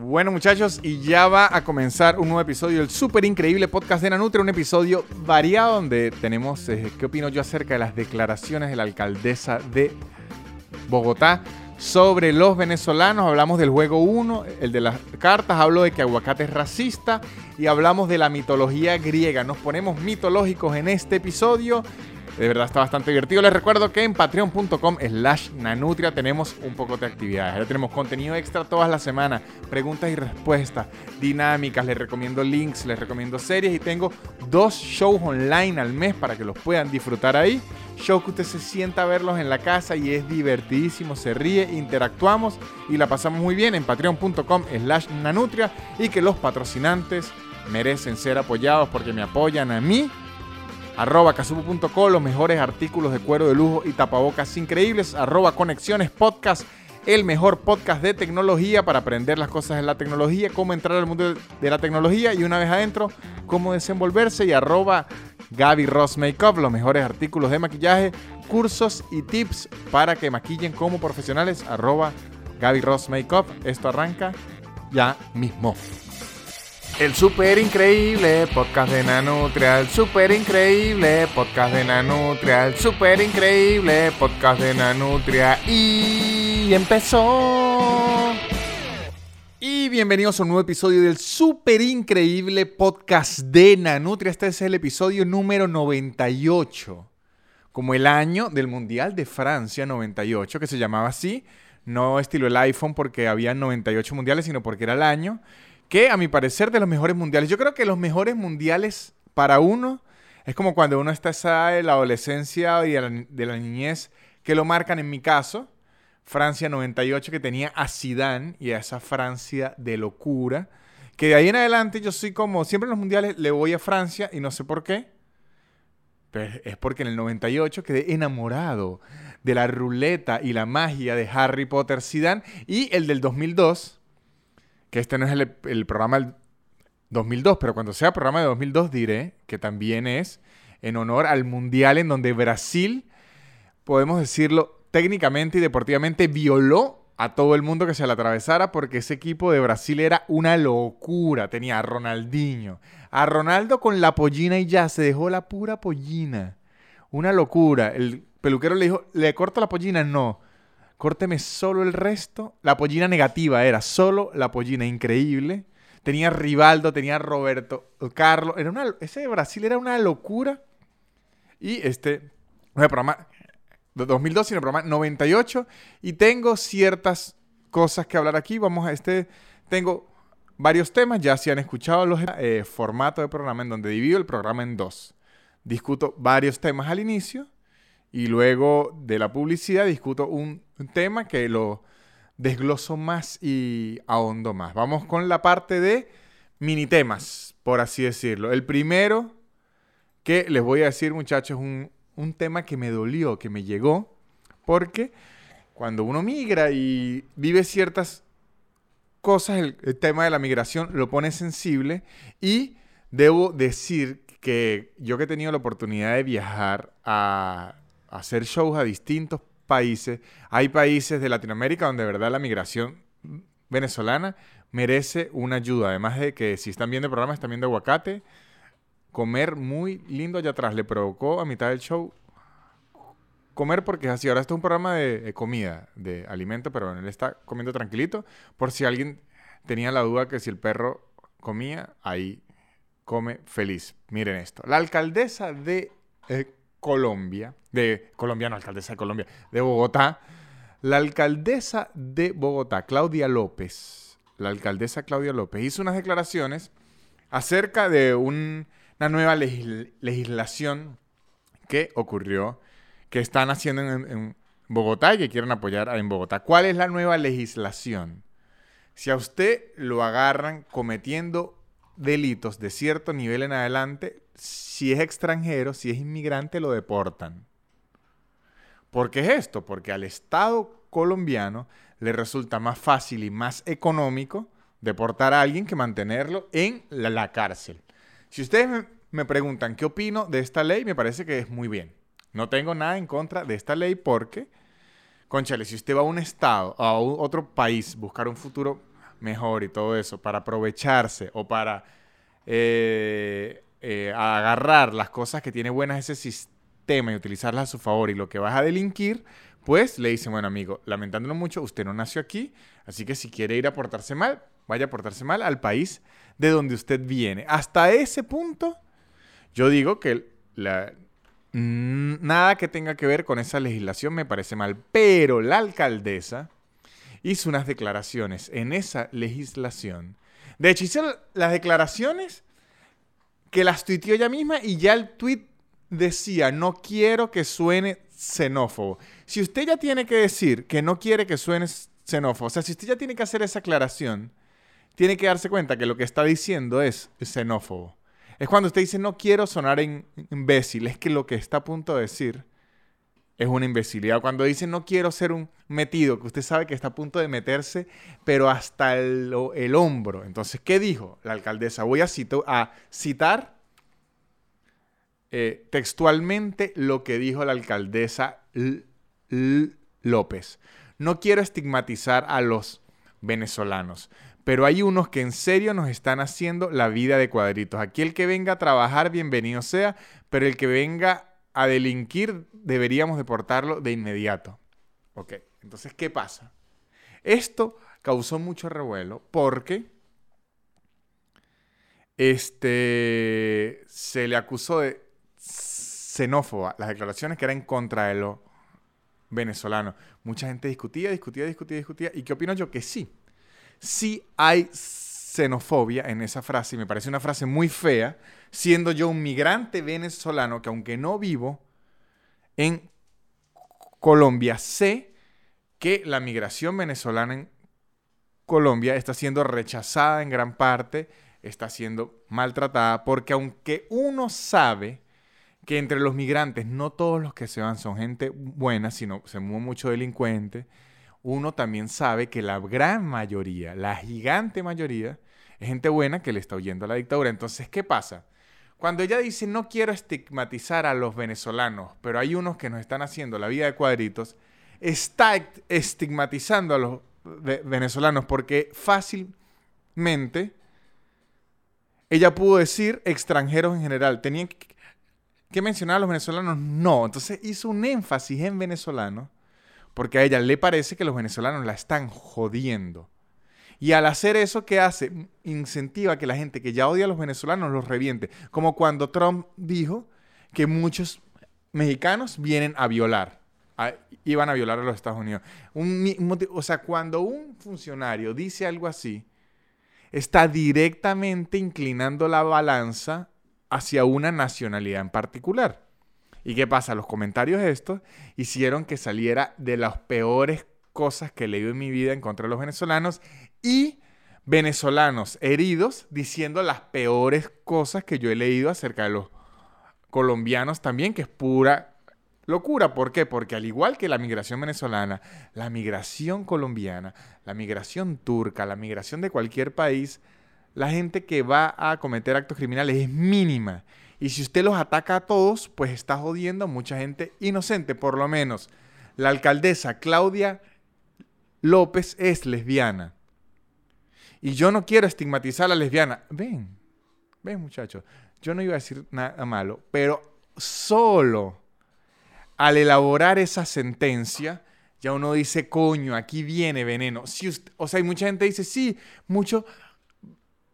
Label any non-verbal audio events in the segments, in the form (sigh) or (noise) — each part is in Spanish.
Bueno muchachos, y ya va a comenzar un nuevo episodio del súper increíble podcast de Nanutria, un episodio variado donde tenemos eh, qué opino yo acerca de las declaraciones de la alcaldesa de Bogotá sobre los venezolanos. Hablamos del juego 1, el de las cartas, hablo de que aguacate es racista y hablamos de la mitología griega. Nos ponemos mitológicos en este episodio de verdad está bastante divertido. Les recuerdo que en patreon.com slash nanutria tenemos un poco de actividades. Ya tenemos contenido extra todas las semanas, preguntas y respuestas, dinámicas, les recomiendo links, les recomiendo series y tengo dos shows online al mes para que los puedan disfrutar ahí. Show que usted se sienta a verlos en la casa y es divertidísimo, se ríe, interactuamos y la pasamos muy bien en patreon.com slash nanutria y que los patrocinantes merecen ser apoyados porque me apoyan a mí arroba casupo.co, los mejores artículos de cuero de lujo y tapabocas increíbles, arroba conexiones podcast, el mejor podcast de tecnología para aprender las cosas de la tecnología, cómo entrar al mundo de la tecnología y una vez adentro, cómo desenvolverse y arroba Gaby Ross Makeup, los mejores artículos de maquillaje, cursos y tips para que maquillen como profesionales, arroba Gaby Ross Makeup. Esto arranca ya mismo. El super increíble podcast de Nanutria, el super increíble podcast de Nanutria, el super increíble podcast de Nanutria y empezó. Y bienvenidos a un nuevo episodio del super increíble podcast de Nanutria. Este es el episodio número 98, como el año del Mundial de Francia 98, que se llamaba así. No estilo el iPhone porque había 98 mundiales, sino porque era el año que a mi parecer de los mejores mundiales. Yo creo que los mejores mundiales para uno es como cuando uno está en la adolescencia y de la, niñez que lo marcan en mi caso. Francia 98 que tenía a Zidane y a esa Francia de locura. Que de ahí en adelante yo soy como, siempre en los mundiales le voy a Francia y no sé por qué. Pero es porque en el 98 quedé enamorado de la ruleta y la magia de Harry Potter Zidane y el del 2002 que este no es el, programa del 2002, pero cuando sea programa de 2002 diré que también es en honor al Mundial en donde Brasil, podemos decirlo técnicamente y deportivamente, violó a todo el mundo que se le atravesara porque ese equipo de Brasil era una locura. Tenía a Ronaldinho, a Ronaldo con la pollina y ya se dejó la pura pollina. Una locura. El peluquero le dijo, ¿le corto la pollina? No córteme solo el resto. La pollina negativa era solo la pollina increíble. Tenía Rivaldo, tenía Roberto Carlos. Era una, ese de Brasil era una locura. Y este, no es programa de 2002, sino el programa 98. Y tengo ciertas cosas que hablar aquí. Vamos a este, tengo varios temas. Ya se han escuchado los eh, formatos de programa en donde divido el programa en dos. Discuto varios temas al inicio y luego de la publicidad discuto un, tema que lo desgloso más y ahondo más. Vamos con la parte de mini temas, por así decirlo. El primero que les voy a decir, muchachos, es un, un tema que me dolió, que me llegó, porque cuando uno migra y vive ciertas cosas, el, el, tema de la migración lo pone sensible y debo decir que yo que he tenido la oportunidad de viajar a hacer shows a distintos países. Hay países de Latinoamérica donde de verdad la migración venezolana merece una ayuda. Además de que si están viendo el programa, están viendo aguacate. Comer muy lindo allá atrás. Le provocó a mitad del show comer porque es así. Ahora esto es un programa de, comida, de alimento, pero él está comiendo tranquilito. Por si alguien tenía la duda que si el perro comía, ahí come feliz. Miren esto. La alcaldesa de eh, Colombia, de colombiana, alcaldesa de Colombia, de Bogotá, la alcaldesa de Bogotá, Claudia López, la alcaldesa Claudia López, hizo unas declaraciones acerca de una nueva legislación que ocurrió, que están haciendo en, en, Bogotá y que quieren apoyar en Bogotá. ¿Cuál es la nueva legislación? Si a usted lo agarran cometiendo delitos de cierto nivel en adelante, si es extranjero, si es inmigrante, lo deportan. ¿Por qué es esto? Porque al Estado colombiano le resulta más fácil y más económico deportar a alguien que mantenerlo en la, cárcel. Si ustedes me, preguntan qué opino de esta ley, me parece que es muy bien. No tengo nada en contra de esta ley porque, conchale, si usted va a un estado, a otro país, buscar un futuro mejor y todo eso, para aprovecharse o para eh, eh, agarrar las cosas que tiene buenas ese sistema y utilizarlas a su favor y lo que vas a delinquir, pues le dicen, bueno amigo, lamentándolo mucho, usted no nació aquí, así que si quiere ir a portarse mal, vaya a portarse mal al país de donde usted viene. Hasta ese punto, yo digo que la, nada que tenga que ver con esa legislación me parece mal, pero la alcaldesa hizo unas declaraciones en esa legislación. De hecho, hizo las declaraciones que las tuiteó ella misma y ya el tweet decía, no quiero que suene xenófobo. Si usted ya tiene que decir que no quiere que suene xenófobo, o sea, si usted ya tiene que hacer esa aclaración, tiene que darse cuenta que lo que está diciendo es xenófobo. Es cuando usted dice no quiero sonar imbécil, es que lo que está a punto de decir es una imbecilidad. Cuando dice no quiero ser un metido, que usted sabe que está a punto de meterse, pero hasta el, hombro. Entonces, ¿qué dijo la alcaldesa? Voy a, a citar eh, textualmente lo que dijo la alcaldesa López. No quiero estigmatizar a los venezolanos, pero hay unos que en serio nos están haciendo la vida de cuadritos. Aquí el que venga a trabajar, bienvenido sea, pero el que venga a delinquir, deberíamos deportarlo de inmediato. Ok, entonces, ¿qué pasa? Esto causó mucho revuelo porque este, se le acusó de xenófoba las declaraciones que eran en contra de los venezolanos. Mucha gente discutía, discutía, discutía, discutía. ¿Y qué opino yo? Que sí. Sí hay xenofobia en esa frase y me parece una frase muy fea siendo yo un migrante venezolano que aunque no vivo en Colombia, sé que la migración venezolana en Colombia está siendo rechazada en gran parte, está siendo maltratada, porque aunque uno sabe que entre los migrantes no todos los que se van son gente buena, sino se mueve mucho delincuente, uno también sabe que la gran mayoría, la gigante mayoría, es gente buena que le está huyendo a la dictadura. Entonces, ¿qué pasa? Cuando ella dice no quiero estigmatizar a los venezolanos, pero hay unos que nos están haciendo la vida de cuadritos, está estigmatizando a los venezolanos porque fácilmente ella pudo decir extranjeros en general. ¿Tenían que, mencionar a los venezolanos? No. Entonces hizo un énfasis en venezolanos porque a ella le parece que los venezolanos la están jodiendo. Y al hacer eso, ¿qué hace? Incentiva que la gente que ya odia a los venezolanos los reviente. Como cuando Trump dijo que muchos mexicanos vienen a violar. iban a violar a los Estados Unidos. o sea, cuando un funcionario dice algo así, está directamente inclinando la balanza hacia una nacionalidad en particular. ¿Y qué pasa? Los comentarios estos hicieron que saliera de las peores cosas que he leído en mi vida en contra de los venezolanos y venezolanos heridos diciendo las peores cosas que yo he leído acerca de los colombianos también, que es pura locura. ¿Por qué? Porque al igual que la migración venezolana, la migración colombiana, la migración turca, la migración de cualquier país, la gente que va a cometer actos criminales es mínima. Y si usted los ataca a todos, pues está jodiendo a mucha gente inocente. Por lo menos la alcaldesa Claudia López es lesbiana. Y yo no quiero estigmatizar a la lesbiana. Ven, ven muchachos, yo no iba a decir nada malo, pero solo al elaborar esa sentencia, ya uno dice, coño, aquí viene veneno. Si o sea, hay mucha gente que dice, sí, muchos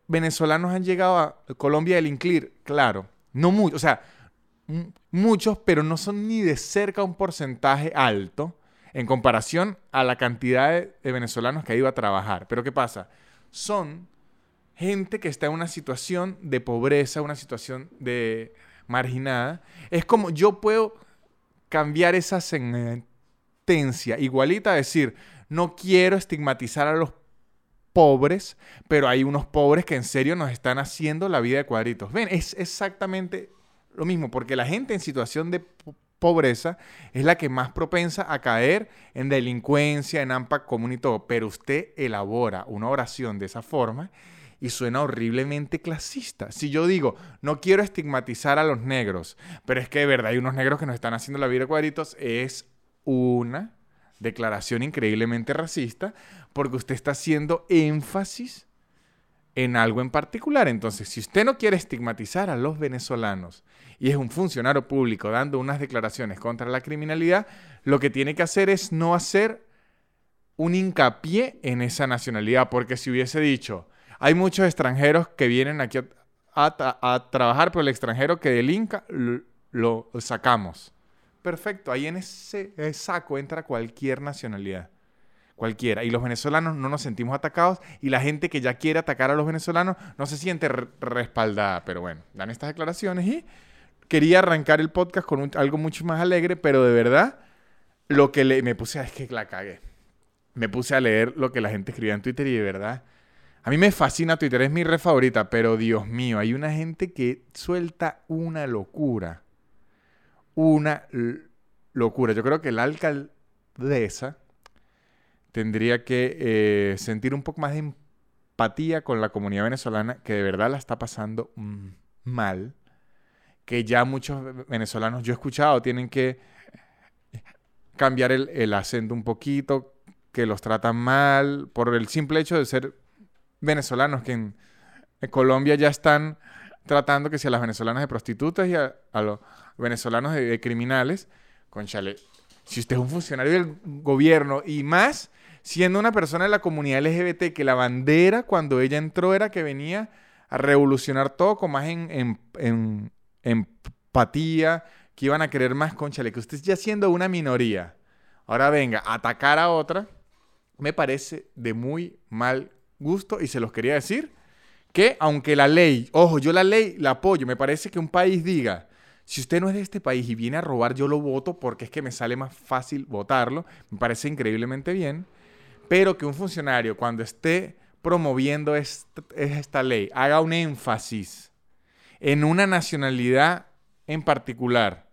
venezolanos han llegado a Colombia del Inclir. Claro, no muchos, o sea, muchos, pero no son ni de cerca un porcentaje alto en comparación a la cantidad de, venezolanos que ha ido a trabajar. Pero ¿qué pasa? son gente que está en una situación de pobreza, una situación de marginada. Es como yo puedo cambiar esa sentencia igualita a decir, no quiero estigmatizar a los pobres, pero hay unos pobres que en serio nos están haciendo la vida de cuadritos. Ven, es exactamente lo mismo, porque la gente en situación de pobreza es la que más propensa a caer en delincuencia, en AMPA común y todo. Pero usted elabora una oración de esa forma y suena horriblemente clasista. Si yo digo, no quiero estigmatizar a los negros, pero es que de verdad hay unos negros que nos están haciendo la vida de cuadritos, es una declaración increíblemente racista porque usted está haciendo énfasis en algo en particular. Entonces, si usted no quiere estigmatizar a los venezolanos y es un funcionario público dando unas declaraciones contra la criminalidad, lo que tiene que hacer es no hacer un hincapié en esa nacionalidad, porque si hubiese dicho, hay muchos extranjeros que vienen aquí a, trabajar, pero el extranjero que delinca lo, lo sacamos. Perfecto, ahí en ese saco entra cualquier nacionalidad cualquiera. Y los venezolanos no nos sentimos atacados y la gente que ya quiere atacar a los venezolanos no se siente respaldada. Pero bueno, dan estas declaraciones y quería arrancar el podcast con algo mucho más alegre, pero de verdad, lo que le, me puse a, es que la cagué. Me puse a leer lo que la gente escribía en Twitter y de verdad, a mí me fascina Twitter, es mi red favorita, pero Dios mío, hay una gente que suelta una locura. Una locura. Yo creo que la alcaldesa tendría que eh, sentir un poco más de empatía con la comunidad venezolana que de verdad la está pasando mal, que ya muchos venezolanos, yo he escuchado, tienen que cambiar el, acento un poquito, que los tratan mal, por el simple hecho de ser venezolanos, que en, Colombia ya están tratando que si a las venezolanas de prostitutas y a, los venezolanos de, criminales, conchale, si usted es un funcionario del gobierno y más siendo una persona de la comunidad LGBT, que la bandera cuando ella entró era que venía a revolucionar todo con más en, empatía, que iban a querer más conchale, que usted ya siendo una minoría, ahora venga a atacar a otra, me parece de muy mal gusto y se los quería decir que aunque la ley, ojo, yo la ley la apoyo, me parece que un país diga, si usted no es de este país y viene a robar, yo lo voto porque es que me sale más fácil votarlo, me parece increíblemente bien pero que un funcionario cuando esté promoviendo esta, ley haga un énfasis en una nacionalidad en particular,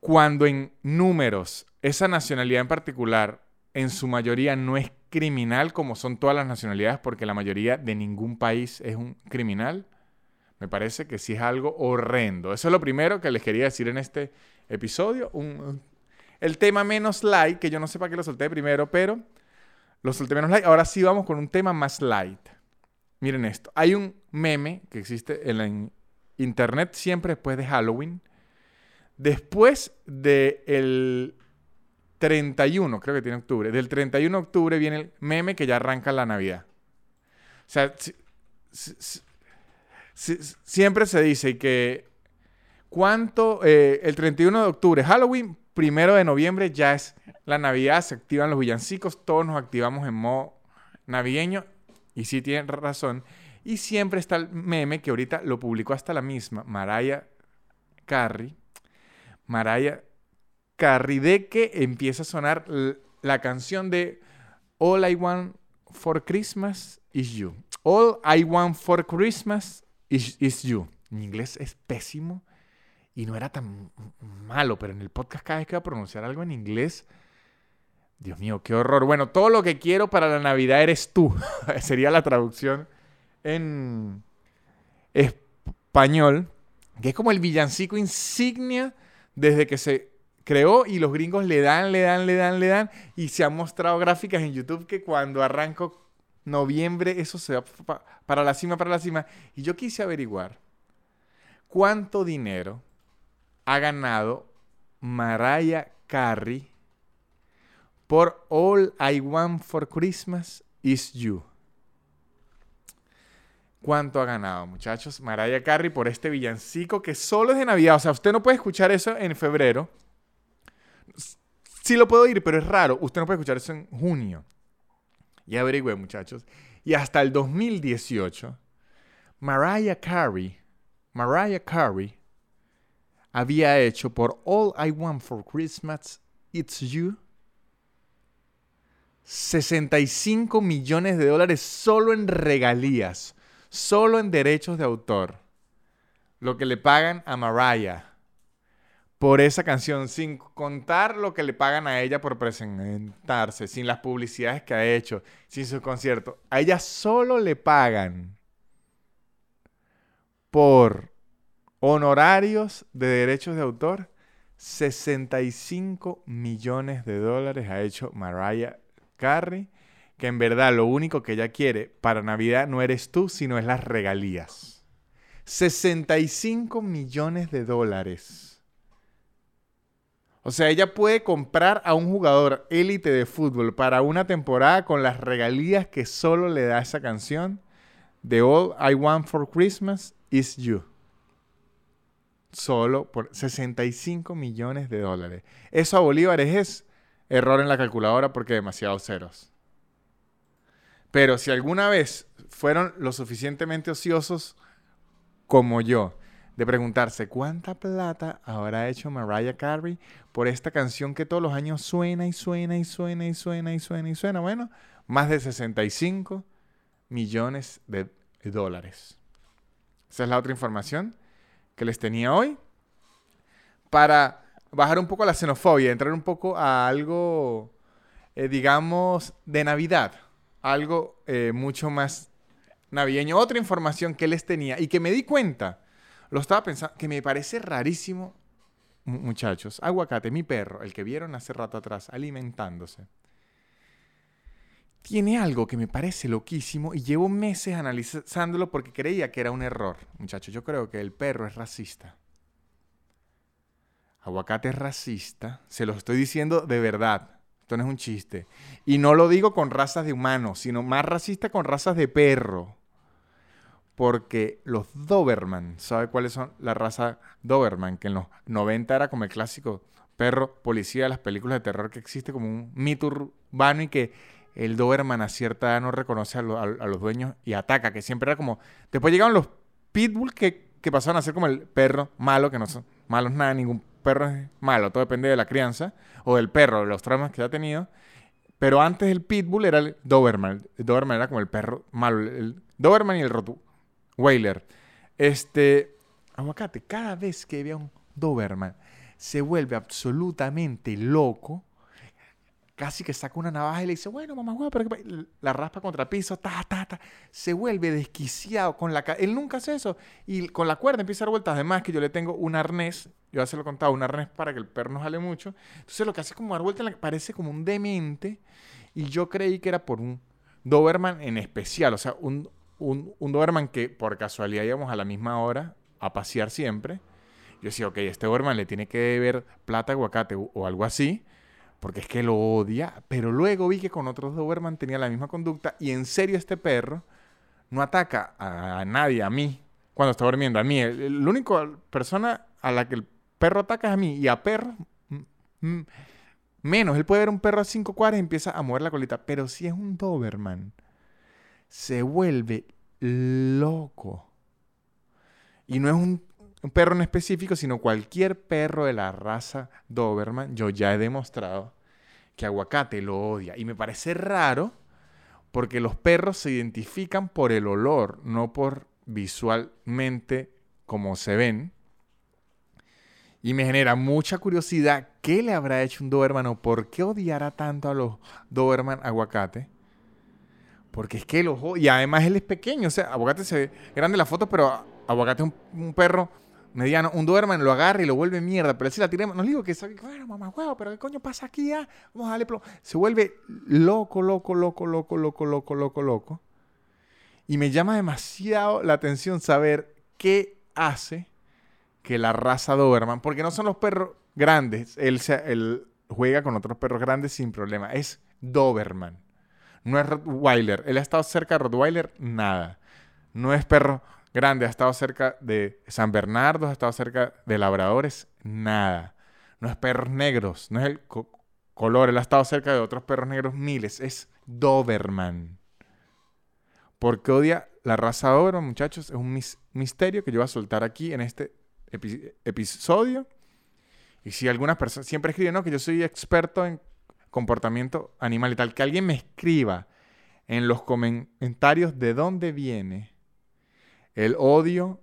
cuando en números esa nacionalidad en particular en su mayoría no es criminal como son todas las nacionalidades, porque la mayoría de ningún país es un criminal, me parece que sí es algo horrendo. Eso es lo primero que les quería decir en este episodio. Un, el tema menos light, que yo no sé para qué lo solté primero, pero lo solté menos light. Ahora sí vamos con un tema más light. Miren esto. Hay un meme que existe en la internet siempre después de Halloween. Después del 31, creo que tiene octubre. Del 31 de octubre viene el meme que ya arranca la Navidad. O sea, siempre se dice que cuánto, eh, el 31 de octubre, Halloween, primero de noviembre ya es la Navidad, se activan los villancicos, todos nos activamos en modo navideño. Y sí tienen razón. Y siempre está el meme que ahorita lo publicó hasta la misma, Mariah Carey. Mariah Carey, de que empieza a sonar la canción de All I Want for Christmas is You. All I Want for Christmas is, is You. Mi inglés es pésimo y no era tan malo, pero en el podcast cada vez que iba a pronunciar algo en inglés, Dios mío, qué horror. Bueno, todo lo que quiero para la Navidad eres tú. (laughs) Sería la traducción en español, que es como el villancico insignia desde que se creó y los gringos le dan, le dan, le dan, le dan y se han mostrado gráficas en YouTube que cuando arranco noviembre eso se va para la cima, para la cima. Y yo quise averiguar cuánto dinero ha ganado Mariah Carey por All I Want for Christmas is You. ¿Cuánto ha ganado, muchachos? Mariah Carey por este villancico que solo es de Navidad. O sea, usted no puede escuchar eso en febrero. Sí lo puedo oír, pero es raro. Usted no puede escuchar eso en junio. Y averigüe, muchachos. Y hasta el 2018, Mariah Carey, Mariah Carey había hecho por All I Want for Christmas It's You 65 millones de dólares solo en regalías, solo en derechos de autor. Lo que le pagan a Mariah por esa canción, sin contar lo que le pagan a ella por presentarse, sin las publicidades que ha hecho, sin su concierto. A ella solo le pagan por honorarios de derechos de autor 65 millones de dólares ha hecho Mariah Carey, que en verdad lo único que ella quiere para Navidad no eres tú, sino es las regalías. 65 millones de dólares. O sea, ella puede comprar a un jugador élite de fútbol para una temporada con las regalías que solo le da esa canción. The All I Want for Christmas is You. Solo por 65 millones de dólares. Eso a bolívares es error en la calculadora porque demasiados ceros. Pero si alguna vez fueron lo suficientemente ociosos como yo de preguntarse cuánta plata habrá hecho Mariah Carey por esta canción que todos los años suena y suena y suena y suena y suena y suena. Bueno, más de 65 millones de dólares. Esa es la otra información que les tenía hoy. Para bajar un poco la xenofobia, entrar un poco a algo, eh, digamos, de Navidad. Algo eh, mucho más navideño. Otra información que les tenía y que me di cuenta, lo estaba pensando, que me parece rarísimo, muchachos. Aguacate, mi perro, el que vieron hace rato atrás, alimentándose. Tiene algo que me parece loquísimo y llevo meses analizándolo porque creía que era un error. Muchachos, yo creo que el perro es racista. Aguacate es racista, se lo estoy diciendo de verdad. Esto no es un chiste. Y no lo digo con razas de humanos, sino más racista con razas de perro porque los Doberman, ¿sabe cuáles son la raza Doberman? Que en los 90 era como el clásico perro policía de las películas de terror que existe como un mito urbano y que el Doberman a cierta edad no reconoce a, los dueños y ataca, que siempre era como... Después llegaron los Pitbull que, que pasaron a ser como el perro malo, que no son malos nada, ningún perro es malo, todo depende de la crianza o del perro, de los traumas que ha tenido. Pero antes el Pitbull era el Doberman. El Doberman era como el perro malo. El Doberman y el Rotu Whaler. Este, aguacate, cada vez que ve a un Doberman, se vuelve absolutamente loco. Casi que saca una navaja y le dice, bueno, mamá, huevo, pero la raspa contra el piso, ta, ta, ta. Se vuelve desquiciado con la... Él nunca hace eso. Y con la cuerda empieza a dar vueltas. Además que yo le tengo un arnés, yo ya se lo he contado, un arnés para que el perro no jale mucho. Entonces lo que hace es como dar vueltas, parece como un demente. Y yo creí que era por un Doberman en especial. O sea, un, un, un Doberman que por casualidad íbamos a la misma hora a pasear siempre. Yo decía, ok, este Doberman le tiene que deber plata aguacate o, algo así, porque es que lo odia. Pero luego vi que con otros Doberman tenía la misma conducta y en serio este perro no ataca a, nadie, a mí, cuando está durmiendo, a mí. La única persona a la que el perro ataca es a mí y a perro menos. Él puede ver un perro a cinco cuadras y empieza a mover la colita. Pero si es un Doberman se vuelve loco. Y no es un, perro en específico, sino cualquier perro de la raza Doberman. Yo ya he demostrado que Aguacate lo odia. Y me parece raro porque los perros se identifican por el olor, no por visualmente como se ven. Y me genera mucha curiosidad qué le habrá hecho un Doberman o por qué odiará tanto a los Doberman aguacate. Porque es que el ojo, y además él es pequeño, o sea, Aguacate se grande la foto, pero Aguacate es un, perro mediano, un Doberman lo agarra y lo vuelve mierda, pero si la tiremos, no digo que sabe, bueno, mamá, huevo, pero ¿qué coño pasa aquí? Ah? Vamos a darle plomo. Se vuelve loco, loco, loco, loco, loco, loco, loco, loco. Y me llama demasiado la atención saber qué hace que la raza Doberman, porque no son los perros grandes, él, se, él juega con otros perros grandes sin problema, es Doberman. No es Rottweiler. Él ha estado cerca de Rottweiler, nada. No es perro grande, ha estado cerca de San Bernardo, ha estado cerca de labradores, nada. No es perros negros, no es el color, él ha estado cerca de otros perros negros miles, es Doberman. ¿Por qué odia la raza Doberman, muchachos? Es un misterio que yo voy a soltar aquí en este episodio. Y si algunas personas siempre escriben, no, que yo soy experto en comportamiento animal y tal, que alguien me escriba en los comentarios de dónde viene el odio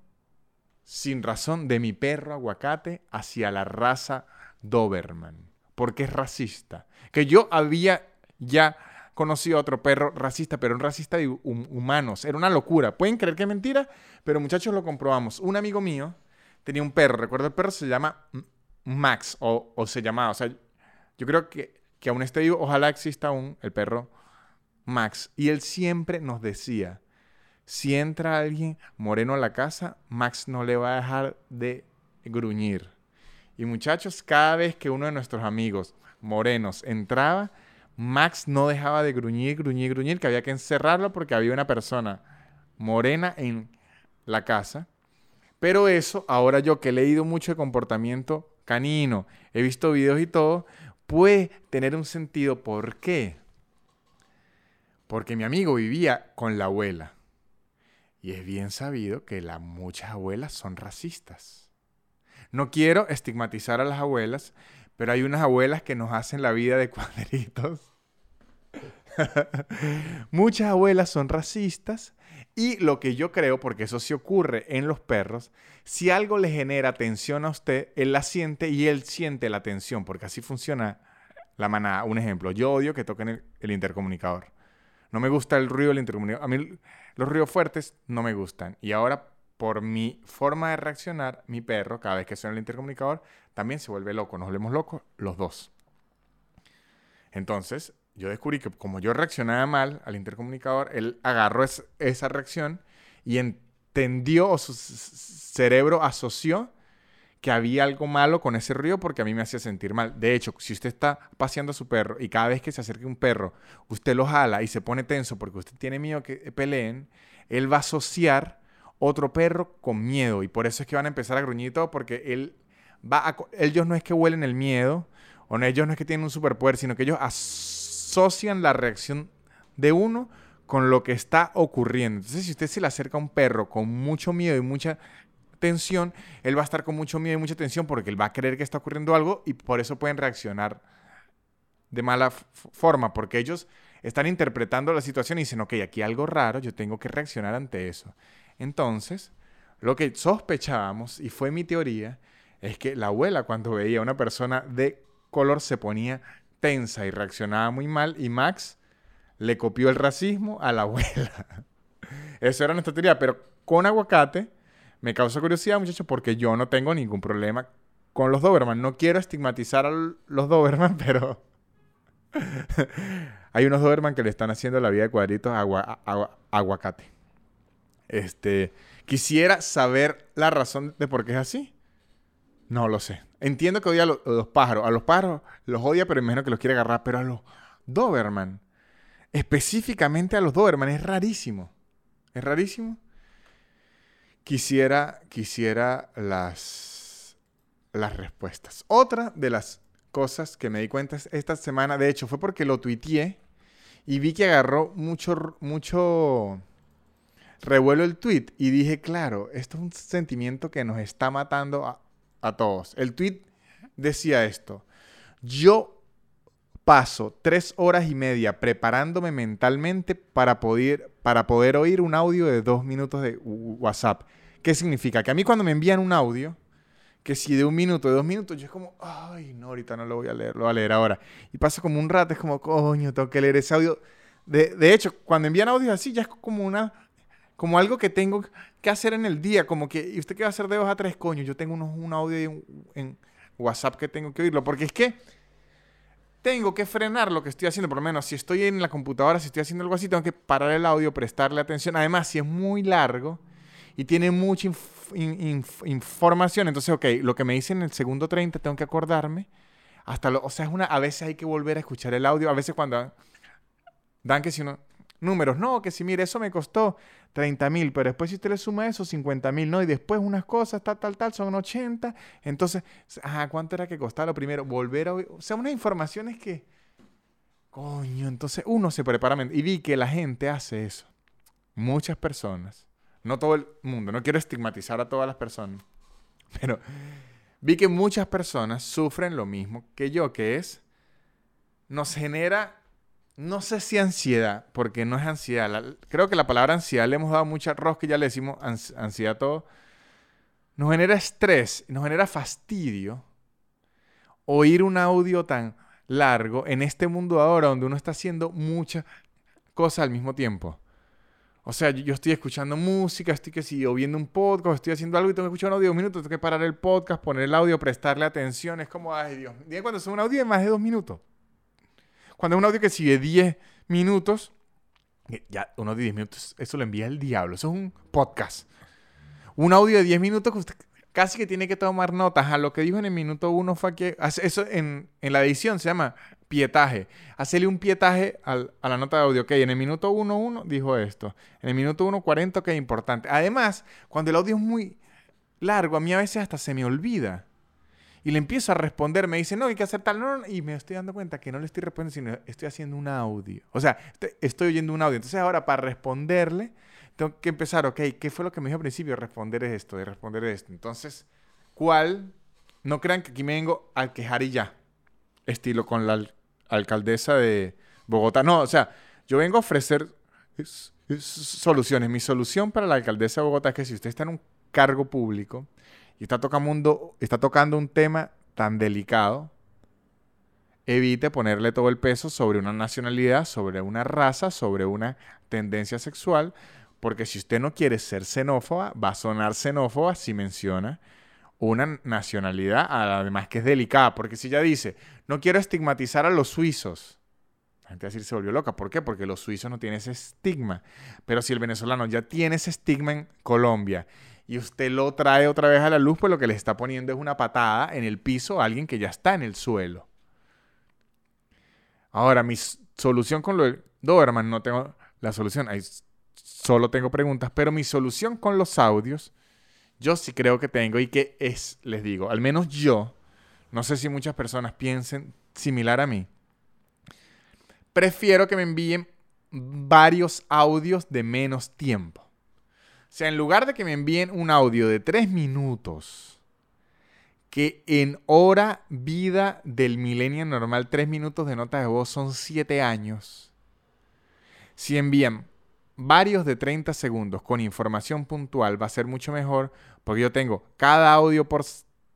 sin razón de mi perro aguacate hacia la raza Doberman, porque es racista. Que yo había ya conocido a otro perro racista, pero un racista de humanos. Era una locura. Pueden creer que es mentira, pero muchachos lo comprobamos. Un amigo mío tenía un perro, recuerdo el perro se llama Max, o, se llamaba. O sea, yo creo que, que aún esté vivo, ojalá exista aún el perro Max. Y él siempre nos decía, si entra alguien moreno a la casa, Max no le va a dejar de gruñir. Y muchachos, cada vez que uno de nuestros amigos morenos entraba, Max no dejaba de gruñir, gruñir, gruñir, que había que encerrarlo porque había una persona morena en la casa. Pero eso, ahora yo que he leído mucho de comportamiento canino, he visto videos y todo, puede tener un sentido. ¿Por qué? Porque mi amigo vivía con la abuela. Y es bien sabido que la, muchas abuelas son racistas. No quiero estigmatizar a las abuelas, pero hay unas abuelas que nos hacen la vida de (laughs) cuadritos. (laughs) muchas abuelas son racistas y lo que yo creo, porque eso sí ocurre en los perros, si algo le genera tensión a usted, él la siente y él siente la tensión, porque así funciona la manada. Un ejemplo, yo odio que toquen el, intercomunicador. No me gusta el ruido del intercomunicador. A mí los ruidos fuertes no me gustan. Y ahora, por mi forma de reaccionar, mi perro, cada vez que suena el intercomunicador, también se vuelve loco. Nos volvemos locos los dos. Entonces, yo descubrí que como yo reaccionaba mal al intercomunicador, él agarró esa reacción y entendió o su cerebro asoció que había algo malo con ese río porque a mí me hacía sentir mal. De hecho, si usted está paseando a su perro y cada vez que se acerque un perro, usted lo jala y se pone tenso porque usted tiene miedo que peleen, él va a asociar otro perro con miedo y por eso es que van a empezar a gruñir todo porque él va ellos no es que huelen el miedo o no, ellos no es que tienen un superpoder, sino que ellos asocian la reacción de uno con lo que está ocurriendo. Entonces, si usted se le acerca a un perro con mucho miedo y mucha tensión, él va a estar con mucho miedo y mucha tensión porque él va a creer que está ocurriendo algo y por eso pueden reaccionar de mala forma, porque ellos están interpretando la situación y dicen, ok, aquí hay algo raro, yo tengo que reaccionar ante eso. Entonces, lo que sospechábamos, y fue mi teoría, es que la abuela cuando veía a una persona de color se ponía tensa y reaccionaba muy mal y Max le copió el racismo a la (laughs) abuela. Eso era nuestra teoría, pero con aguacate me causa curiosidad, muchachos, porque yo no tengo ningún problema con los Doberman. No quiero estigmatizar a los Doberman, (laughs) pero hay unos Doberman que le están haciendo la vida de cuadritos a, aguacate. Este, quisiera saber la razón de por qué es así. No lo sé. Entiendo que odia a los, pájaros. A los pájaros los odia, pero imagino que los quiere agarrar. Pero a los Doberman, específicamente a los Doberman, es rarísimo. Es rarísimo quisiera, quisiera las, las respuestas. Otra de las cosas que me di cuenta esta semana, de hecho, fue porque lo tuiteé y vi que agarró mucho, mucho revuelo el tweet y dije, claro, esto es un sentimiento que nos está matando a, a todos. El tweet decía esto, yo paso tres horas y media preparándome mentalmente para poder, para poder oír un audio de dos minutos de WhatsApp. ¿Qué significa? Que a mí cuando me envían un audio, que si de un minuto, de dos minutos, yo es como, ay, no, ahorita no lo voy a leer, lo voy a leer ahora. Y pasa como un rato, es como, coño, tengo que leer ese audio. De, de hecho, cuando envían audios así, ya es como una, como algo que tengo que hacer en el día, como que, ¿y usted qué va a hacer de dos a tres, coño? Yo tengo un audio en WhatsApp que tengo que oírlo, porque es que tengo que frenar lo que estoy haciendo, por lo menos si estoy en la computadora, si estoy haciendo algo así, tengo que parar el audio, prestarle atención. Además, si es muy largo y tiene mucha información, entonces, ok, lo que me dice en el segundo 30 tengo que acordarme. Hasta lo, o sea, es una, a veces hay que volver a escuchar el audio, a veces cuando dan que si uno, números, no, que si mire, eso me costó 30 mil, pero después si usted le suma eso, 50 mil, ¿no? Y después unas cosas, tal, tal, tal, son 80. Entonces, ajá, ¿cuánto era que costaba lo primero? Volver a. O sea, unas informaciones que. Coño, entonces uno se prepara. Y vi que la gente hace eso. Muchas personas. No todo el mundo. No quiero estigmatizar a todas las personas. (laughs) Pero vi que muchas personas sufren lo mismo que yo, que es. Nos genera no sé si ansiedad, porque no es ansiedad. creo que la palabra ansiedad le hemos dado mucha rosca y ya le decimos ansiedad a todo. Nos genera estrés, nos genera fastidio oír un audio tan largo en este mundo ahora donde uno está haciendo muchas cosas al mismo tiempo. O sea, yo, estoy escuchando música, estoy que si, o viendo un podcast, estoy haciendo algo y tengo que escuchar un audio de dos minutos, tengo que parar el podcast, poner el audio, prestarle atención. Es como, ay Dios. Cuando es un audio de más de dos minutos. Cuando es un audio que sigue 10 minutos, ya uno de 10 minutos, eso lo envía el diablo. Eso es un podcast. Un audio de 10 minutos que usted casi que tiene que tomar notas. A lo que dijo en el minuto 1 fue que. Eso en, la edición se llama pietaje. Hacerle un pietaje a la nota de audio. Ok, en el minuto 1.1 dijo esto. En el minuto 1.40, ok, importante. Además, cuando el audio es muy largo, a mí a veces hasta se me olvida. Y le empiezo a responder, me dice, no, hay que hacer tal, no, no, y me estoy dando cuenta que no le estoy respondiendo, sino estoy haciendo un audio. O sea, estoy, oyendo un audio. Entonces ahora para responderle, tengo que empezar, ok, ¿qué fue lo que me dijo al principio? Responder esto, de responder esto. Entonces, ¿cuál? No crean que aquí me vengo a quejar y ya. Estilo con la alcaldesa de Bogotá. No, o sea, yo vengo a ofrecer soluciones. Mi solución para la alcaldesa de Bogotá es que si usted está en un cargo público y está tocando, está tocando un tema tan delicado, evite ponerle todo el peso sobre una nacionalidad, sobre una raza, sobre una tendencia sexual, porque si usted no quiere ser xenófoba, va a sonar xenófoba si menciona una nacionalidad, además que es delicada, porque si ya dice, no quiero estigmatizar a los suizos, la gente va a decir, se volvió loca. ¿Por qué? Porque los suizos no tienen ese estigma. Pero si el venezolano ya tiene ese estigma en Colombia y usted lo trae otra vez a la luz, pues lo que le está poniendo es una patada en el piso a alguien que ya está en el suelo. Ahora, mi solución con lo de Doberman, no tengo la solución, solo tengo preguntas, pero mi solución con los audios yo sí creo que tengo y que es, les digo, al menos yo, no sé si muchas personas piensen similar a mí, prefiero que me envíen varios audios de menos tiempo. Sea, en lugar de que me envíen un audio de tres minutos, que en hora vida del milenio normal, tres minutos de nota de voz son siete años. Si envían varios de 30 segundos con información puntual va a ser mucho mejor porque yo tengo cada audio por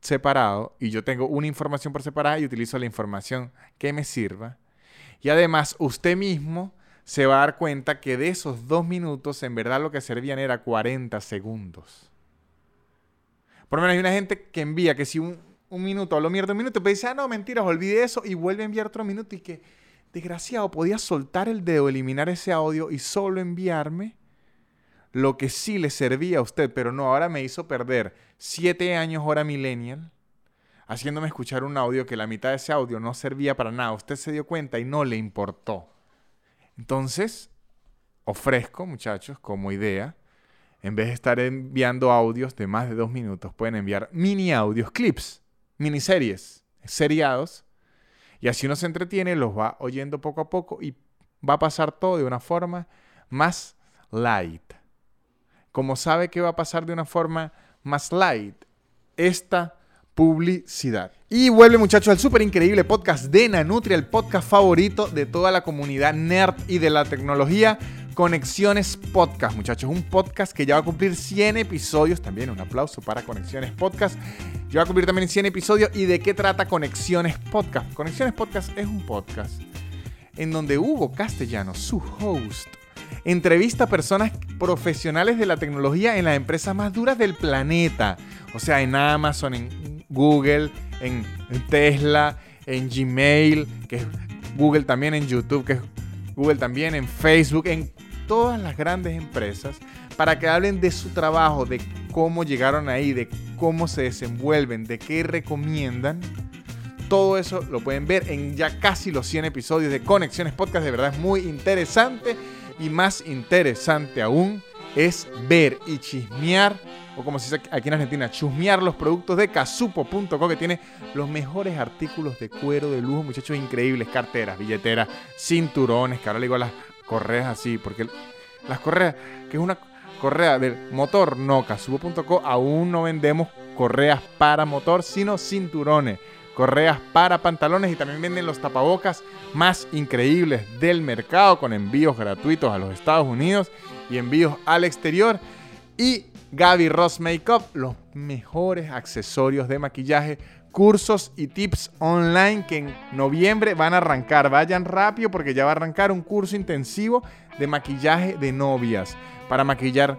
separado y yo tengo una información por separada y utilizo la información que me sirva. Y además usted mismo se va a dar cuenta que de esos dos minutos en verdad lo que servían era 40 segundos. Por lo menos hay una gente que envía que si un, minuto habló mierda un minuto, pues dice, ah, no, mentiras, olvide eso y vuelve a enviar otro minuto y que desgraciado, podía soltar el dedo, eliminar ese audio y solo enviarme lo que sí le servía a usted, pero no, ahora me hizo perder siete años hora millennial haciéndome escuchar un audio que la mitad de ese audio no servía para nada. Usted se dio cuenta y no le importó. Entonces, ofrezco, muchachos, como idea, en vez de estar enviando audios de más de dos minutos, pueden enviar mini audios, clips, miniseries, seriados, y así uno se entretiene, los va oyendo poco a poco y va a pasar todo de una forma más light. Como sabe que va a pasar de una forma más light, esta publicidad. Y vuelve muchachos al súper increíble podcast de Nanutria, el podcast favorito de toda la comunidad nerd y de la tecnología. Conexiones Podcast, muchachos. Un podcast que ya va a cumplir 100 episodios. También un aplauso para Conexiones Podcast. Ya va a cumplir también 100 episodios. ¿Y de qué trata Conexiones Podcast? Conexiones Podcast es un podcast en donde Hugo Castellano, su host, entrevista a personas profesionales de la tecnología en las empresas más duras del planeta. O sea, en Amazon, en Google, en Tesla, en Gmail, que es Google también, en YouTube, que es Google también, en Facebook, en todas las grandes empresas, para que hablen de su trabajo, de cómo llegaron ahí, de cómo se desenvuelven, de qué recomiendan. Todo eso lo pueden ver en ya casi los 100 episodios de Conexiones Podcast. De verdad es muy interesante. Y más interesante aún es ver y chismear, o como se dice aquí en Argentina, chusmear los productos de casupo.co, que tiene los mejores artículos de cuero de lujo, muchachos, increíbles, carteras, billeteras, cinturones, que ahora le digo las correas así, porque las correas, que es una correa del motor, no, casupo.co aún no vendemos correas para motor, sino cinturones correas para pantalones y también venden los tapabocas más increíbles del mercado con envíos gratuitos a los Estados Unidos y envíos al exterior. Y Gaby Ross Makeup, los mejores accesorios de maquillaje, cursos y tips online que en noviembre van a arrancar. Vayan rápido porque ya va a arrancar un curso intensivo de maquillaje de novias para maquillar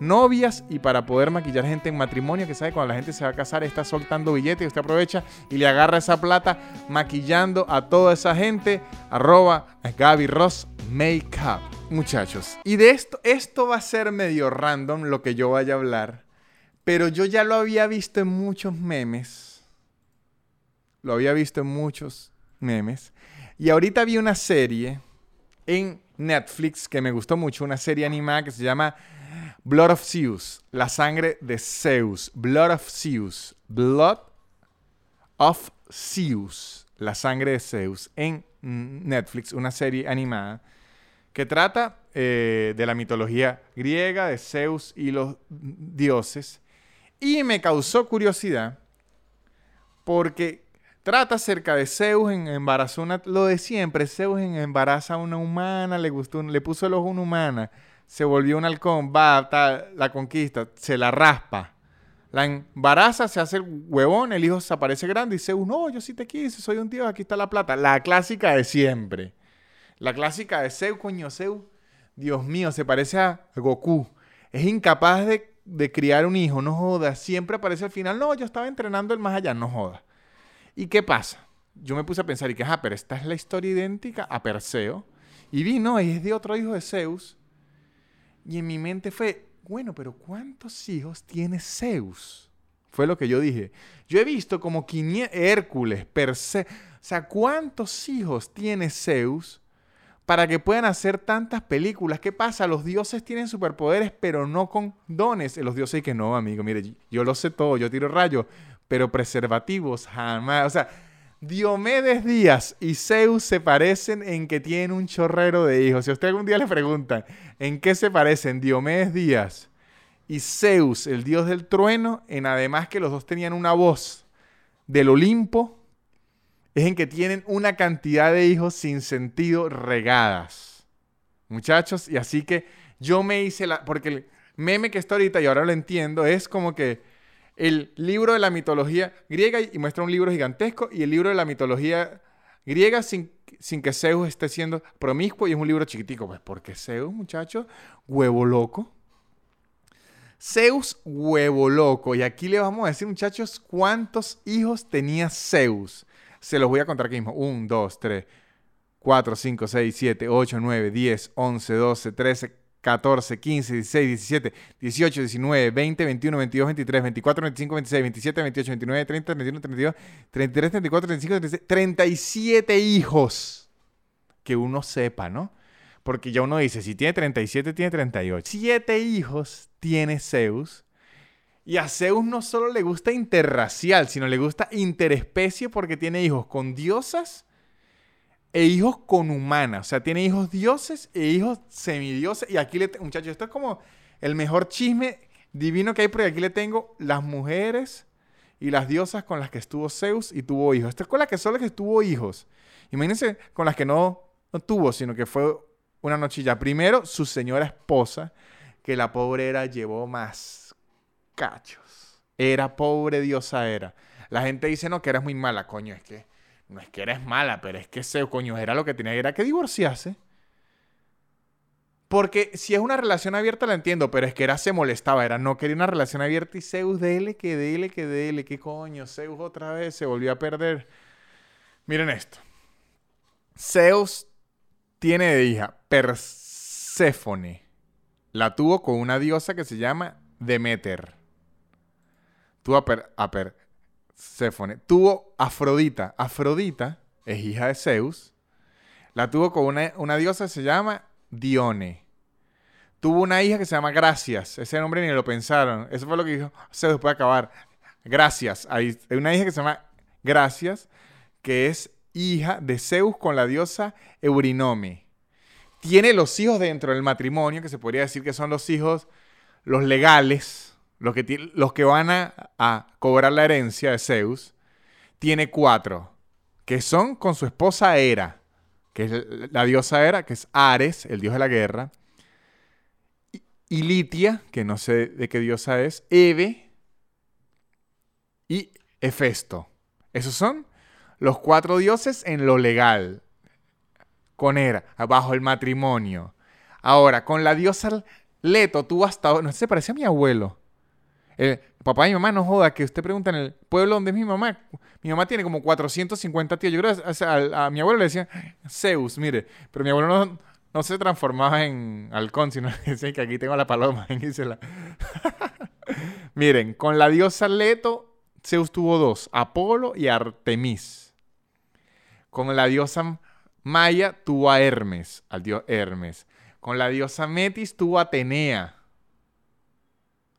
novias y para poder maquillar gente en matrimonio, que sabe cuando la gente se va a casar está soltando billetes y usted aprovecha y le agarra esa plata maquillando a toda esa gente. Arroba Gaby Ross Makeup. Muchachos, y de esto, esto va a ser medio random lo que yo vaya a hablar, pero yo ya lo había visto en muchos memes. Lo había visto en muchos memes. Y ahorita vi una serie en Netflix que me gustó mucho, una serie animada que se llama Blood of Zeus, la sangre de Zeus. Blood of Zeus. Blood of Zeus, la sangre de Zeus. En Netflix, una serie animada que trata eh, de la mitología griega, de Zeus y los dioses. Y me causó curiosidad porque trata acerca de Zeus en embarazo, lo de siempre, Zeus en embaraza a una humana, le, gustó, le puso el ojo a una humana se volvió un halcón, va, la conquista, se la raspa. La embaraza, se hace el huevón, el hijo se aparece grande y dice, no, yo sí te quise, soy un tío, aquí está la plata. La clásica de siempre. La clásica de Zeus, coño, Zeus, Dios mío, se parece a Goku. Es incapaz de, de criar un hijo, no joda. Siempre aparece al final, no, yo estaba entrenando el más allá, no joda. ¿Y qué pasa? Yo me puse a pensar y que, ah, pero esta es la historia idéntica a Perseo. Y vi, no, es de otro hijo de Zeus y en mi mente fue, bueno, pero ¿cuántos hijos tiene Zeus? Fue lo que yo dije. Yo he visto como 500 Hércules, Perse, o sea, ¿cuántos hijos tiene Zeus para que puedan hacer tantas películas? ¿Qué pasa? Los dioses tienen superpoderes, pero no con dones. Los dioses que no, amigo, mire, yo lo sé todo, yo tiro rayos, pero preservativos jamás. O sea, Diomedes Díaz y Zeus se parecen en que tienen un chorrero de hijos. Si a usted algún día le preguntan en qué se parecen Diomedes Díaz y Zeus, el dios del trueno, en además que los dos tenían una voz del Olimpo, es en que tienen una cantidad de hijos sin sentido regadas. Muchachos, y así que yo me hice la... Porque el meme que está ahorita, y ahora lo entiendo, es como que el libro de la mitología griega y muestra un libro gigantesco y el libro de la mitología griega sin, sin que Zeus esté siendo promiscuo y es un libro chiquitico. Pues porque Zeus, muchachos, huevo loco. Zeus, huevo loco. Y aquí le vamos a decir, muchachos, cuántos hijos tenía Zeus. Se los voy a contar aquí mismo. 1, 2, 3, 4, 5, 6, 7, 8, 9, 10, 11, 12, 13, 14, 15, 16, 17, 18, 19, 20, 21, 22, 23, 24, 25, 26, 27, 28, 29, 30, 31, 32, 33, 34, 35, 36, 37 hijos. Que uno sepa, ¿no? Porque ya uno dice, si tiene 37, tiene 38. Siete hijos tiene Zeus. Y a Zeus no solo le gusta interracial, sino le gusta interespecie porque tiene hijos con diosas e hijos con humanas. O sea, tiene hijos dioses e hijos semidioses. Y aquí le muchachos, esto es como el mejor chisme divino que hay, porque aquí le tengo las mujeres y las diosas con las que estuvo Zeus y tuvo hijos. Esto es con las que solo que tuvo hijos. Imagínense con las que no, no tuvo, sino que fue una nochilla. Primero, su señora esposa, que la pobre era llevó más cachos. Era pobre diosa era. La gente dice, no, que eres muy mala, coño, es que no es que eres mala, pero es que ese coño era lo que tenía, era que divorciarse. Porque si es una relación abierta la entiendo, pero es que era se molestaba, era no quería una relación abierta y Zeus, dele, que dele, que dele, qué coño, Zeus otra vez se volvió a perder. Miren esto. Zeus tiene de hija Perséfone. La tuvo con una diosa que se llama Demeter. Tuvo a, per, a per, Tuvo Afrodita. Afrodita es hija de Zeus. La tuvo con una, diosa que se llama Dione. Tuvo una hija que se llama Gracias. Ese nombre ni lo pensaron. Eso fue lo que dijo Zeus después de acabar. Gracias. Hay una hija que se llama Gracias, que es hija de Zeus con la diosa Eurinome. Tiene los hijos dentro del matrimonio, que se podría decir que son los hijos, los legales, los que, los que van a, cobrar la herencia de Zeus, tiene cuatro, que son con su esposa Hera, que es la diosa Hera, que es Ares, el dios de la guerra, y Litia, que no sé de qué diosa es, Eve y Hefesto. Esos son los cuatro dioses en lo legal, con Hera, bajo el matrimonio. Ahora, con la diosa Leto tuvo hasta... No sé, se parecía a mi abuelo. El papá y mamá, no joda, que usted pregunta en el pueblo donde es mi mamá. Mi mamá tiene como 450 tíos. Yo creo que a, mi abuelo le decían Zeus, mire. Pero mi abuelo no, no se transformaba en halcón, sino (laughs) que que aquí tengo la paloma. (laughs) (laughs) Miren, con la diosa Leto, Zeus tuvo dos, Apolo y Artemis. Con la diosa Maya tuvo a Hermes, al dios Hermes. Con la diosa Metis tuvo a Atenea.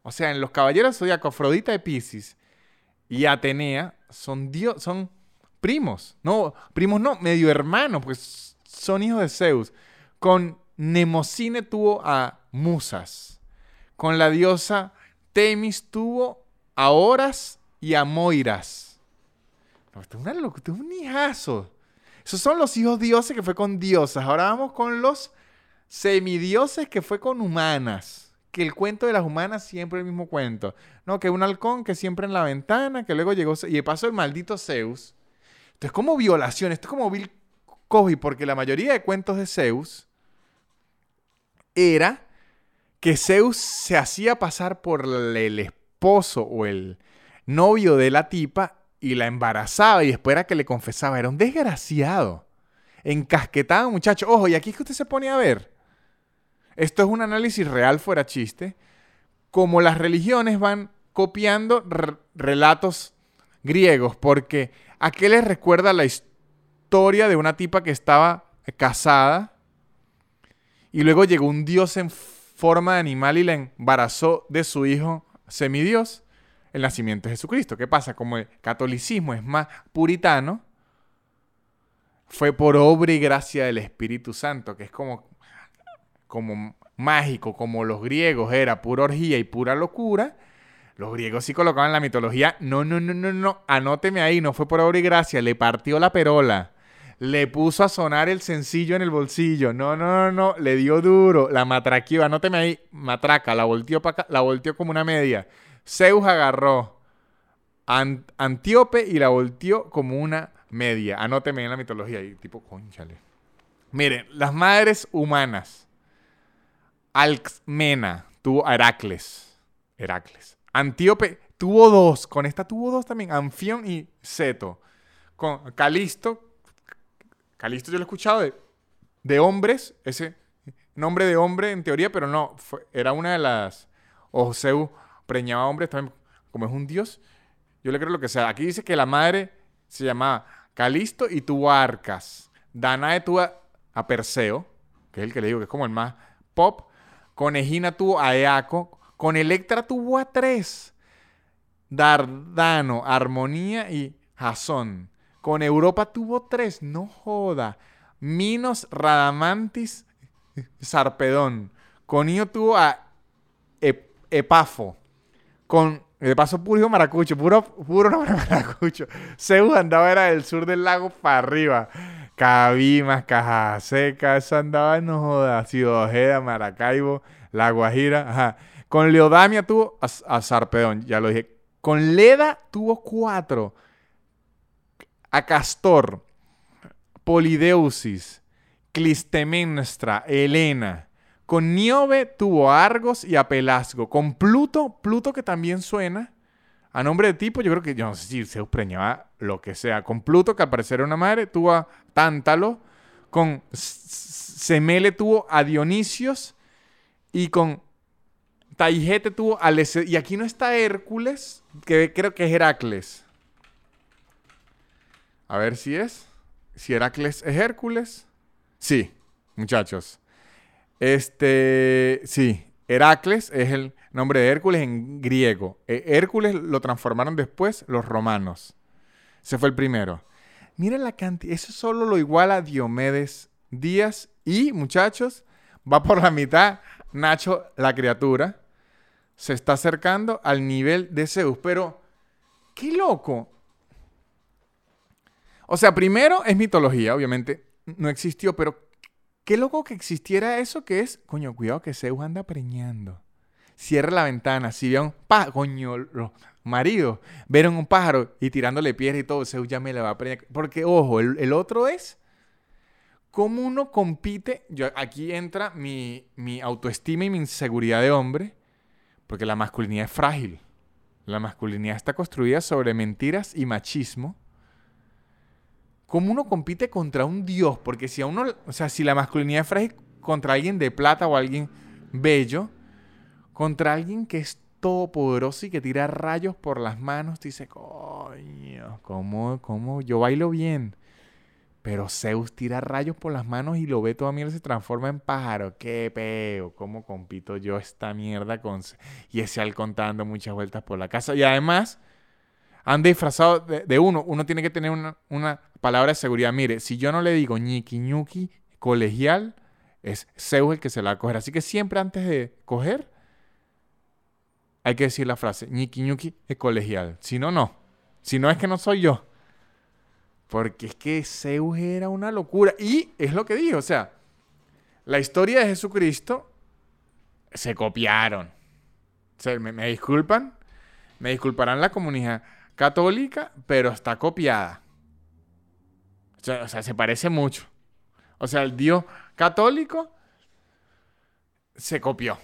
O sea, en los caballeros zodiacos, Afrodita de Pisces y Atenea son, dios, son primos. No, primos no, medio hermanos, pues son hijos de Zeus. Con Nemocine tuvo a Musas. Con la diosa Temis tuvo a Horas y a Moiras. Esto es, una esto es un hijazo. Esos son los hijos dioses que fue con diosas. Ahora vamos con los semidioses que fue con humanas que el cuento de las humanas siempre el mismo cuento. No, que un halcón que siempre en la ventana, que luego llegó y de paso el maldito Zeus. Esto es como violación, esto es como Bill Cosby, porque la mayoría de cuentos de Zeus era que Zeus se hacía pasar por el esposo o el novio de la tipa y la embarazaba y después era que le confesaba. Era un desgraciado. Encasquetado, muchacho. Ojo, y aquí es que usted se pone a ver esto es un análisis real fuera chiste. Como las religiones van copiando relatos griegos, porque ¿a qué les recuerda la historia de una tipa que estaba casada y luego llegó un dios en forma de animal y la embarazó de su hijo semidios? El nacimiento de Jesucristo. ¿Qué pasa? Como el catolicismo es más puritano, fue por obra y gracia del Espíritu Santo, que es como como mágico, como los griegos era pura orgía y pura locura, los griegos sí colocaban la mitología, no, no, no, no, no, anóteme ahí, no fue por obra y gracia, le partió la perola, le puso a sonar el sencillo en el bolsillo, no, no, no, no, le dio duro, la matraqueó, anóteme ahí, matraca, la volteó, la volteó como una media. Zeus agarró Antíope y la volteó como una media. Anóteme en la mitología ahí, tipo, conchale. Miren, las madres humanas Alcmena tuvo a Heracles. Heracles. Antíope tuvo dos. Con esta tuvo dos también. Anfión y Seto. Con Calisto. Calisto yo lo he escuchado de, de hombres. Ese nombre de hombre en teoría, pero no. era una de las. O Zeus preñaba hombres también. Como es un dios. Yo le creo lo que sea. Aquí dice que la madre se llamaba Calisto y tuvo a Arcas. Danae tuvo a Perseo, que es el que le digo que es como el más pop. Con Egina tuvo a Eaco. Con Electra tuvo a tres. Dardano, Armonía y Jasón. Con Europa tuvo tres. No joda. Minos, Radamantis, Sarpedón. Con Io tuvo a Epafo. Con de paso, puro maracucho, puro, puro nombre (laughs) maracucho. Zeus andaba era del sur del lago para arriba. Cabimas, Caja Seca, eso andaba, no jodas. Ciudad Ojeda, Maracaibo, La Guajira. Con Leodamia tuvo a, Sarpedón, ya lo dije. Con Leda tuvo cuatro. A Castor, Polideusis, Clistemnestra, Helena. Con Niobe tuvo a Argos y a Pelasgo. Con Pluto, Pluto que también suena. A nombre de tipo, yo creo que, yo no sé si Zeus preñaba lo que sea. Con Pluto, que al parecer era una madre, tuvo a Tántalo. Con Semele tuvo a Dionisios. Y con Taigete tuvo a Y aquí no está Hércules, que creo que es Heracles. A ver si es. Si Heracles es Hércules. Sí, muchachos. Este, sí, Heracles es el nombre de Hércules en griego. E, Hércules lo transformaron después los romanos. Ese fue el primero. Miren la cantidad, eso solo lo iguala Diomedes Díaz y, muchachos, va por la mitad Nacho la criatura. Se está acercando al nivel de Zeus, pero qué loco. O sea, primero es mitología, obviamente, no existió, pero Qué loco que existiera eso que es, coño, cuidado que Zeus anda preñando. Cierra la ventana, si un pájaro, coño, los maridos vieron un pájaro y tirándole piedra y todo, Zeus ya me la va a. Porque, ojo, el, otro es ¿Cómo uno compite? Yo, aquí entra mi, mi autoestima y mi inseguridad de hombre, porque la masculinidad es frágil. La masculinidad está construida sobre mentiras y machismo. ¿Cómo uno compite contra un dios? Porque si a uno, o sea, si la masculinidad es frágil contra alguien de plata o alguien bello, contra alguien que es todopoderoso y que tira rayos por las manos, dice, coño, ¿cómo, cómo? Yo bailo bien. Pero Zeus tira rayos por las manos y lo ve toda mierda se transforma en pájaro. Qué peo. ¿Cómo compito yo esta mierda con... Y ese halcón dando muchas vueltas por la casa. Y además, han disfrazado de, uno. Uno tiene que tener una, una, palabra de seguridad. Mire, si yo no le digo ñiqui ñuki colegial, es Zeus el que se la va a coger. Así que siempre antes de coger, hay que decir la frase ñiqui ñuki colegial. Si no, no. Si no es que no soy yo. Porque es que Zeus era una locura. Y es lo que dije, o sea, la historia de Jesucristo se copiaron. me, disculpan, me disculparán la comunidad católica, pero está copiada. O sea, o sea, se parece mucho. O sea, el Dios católico se copió.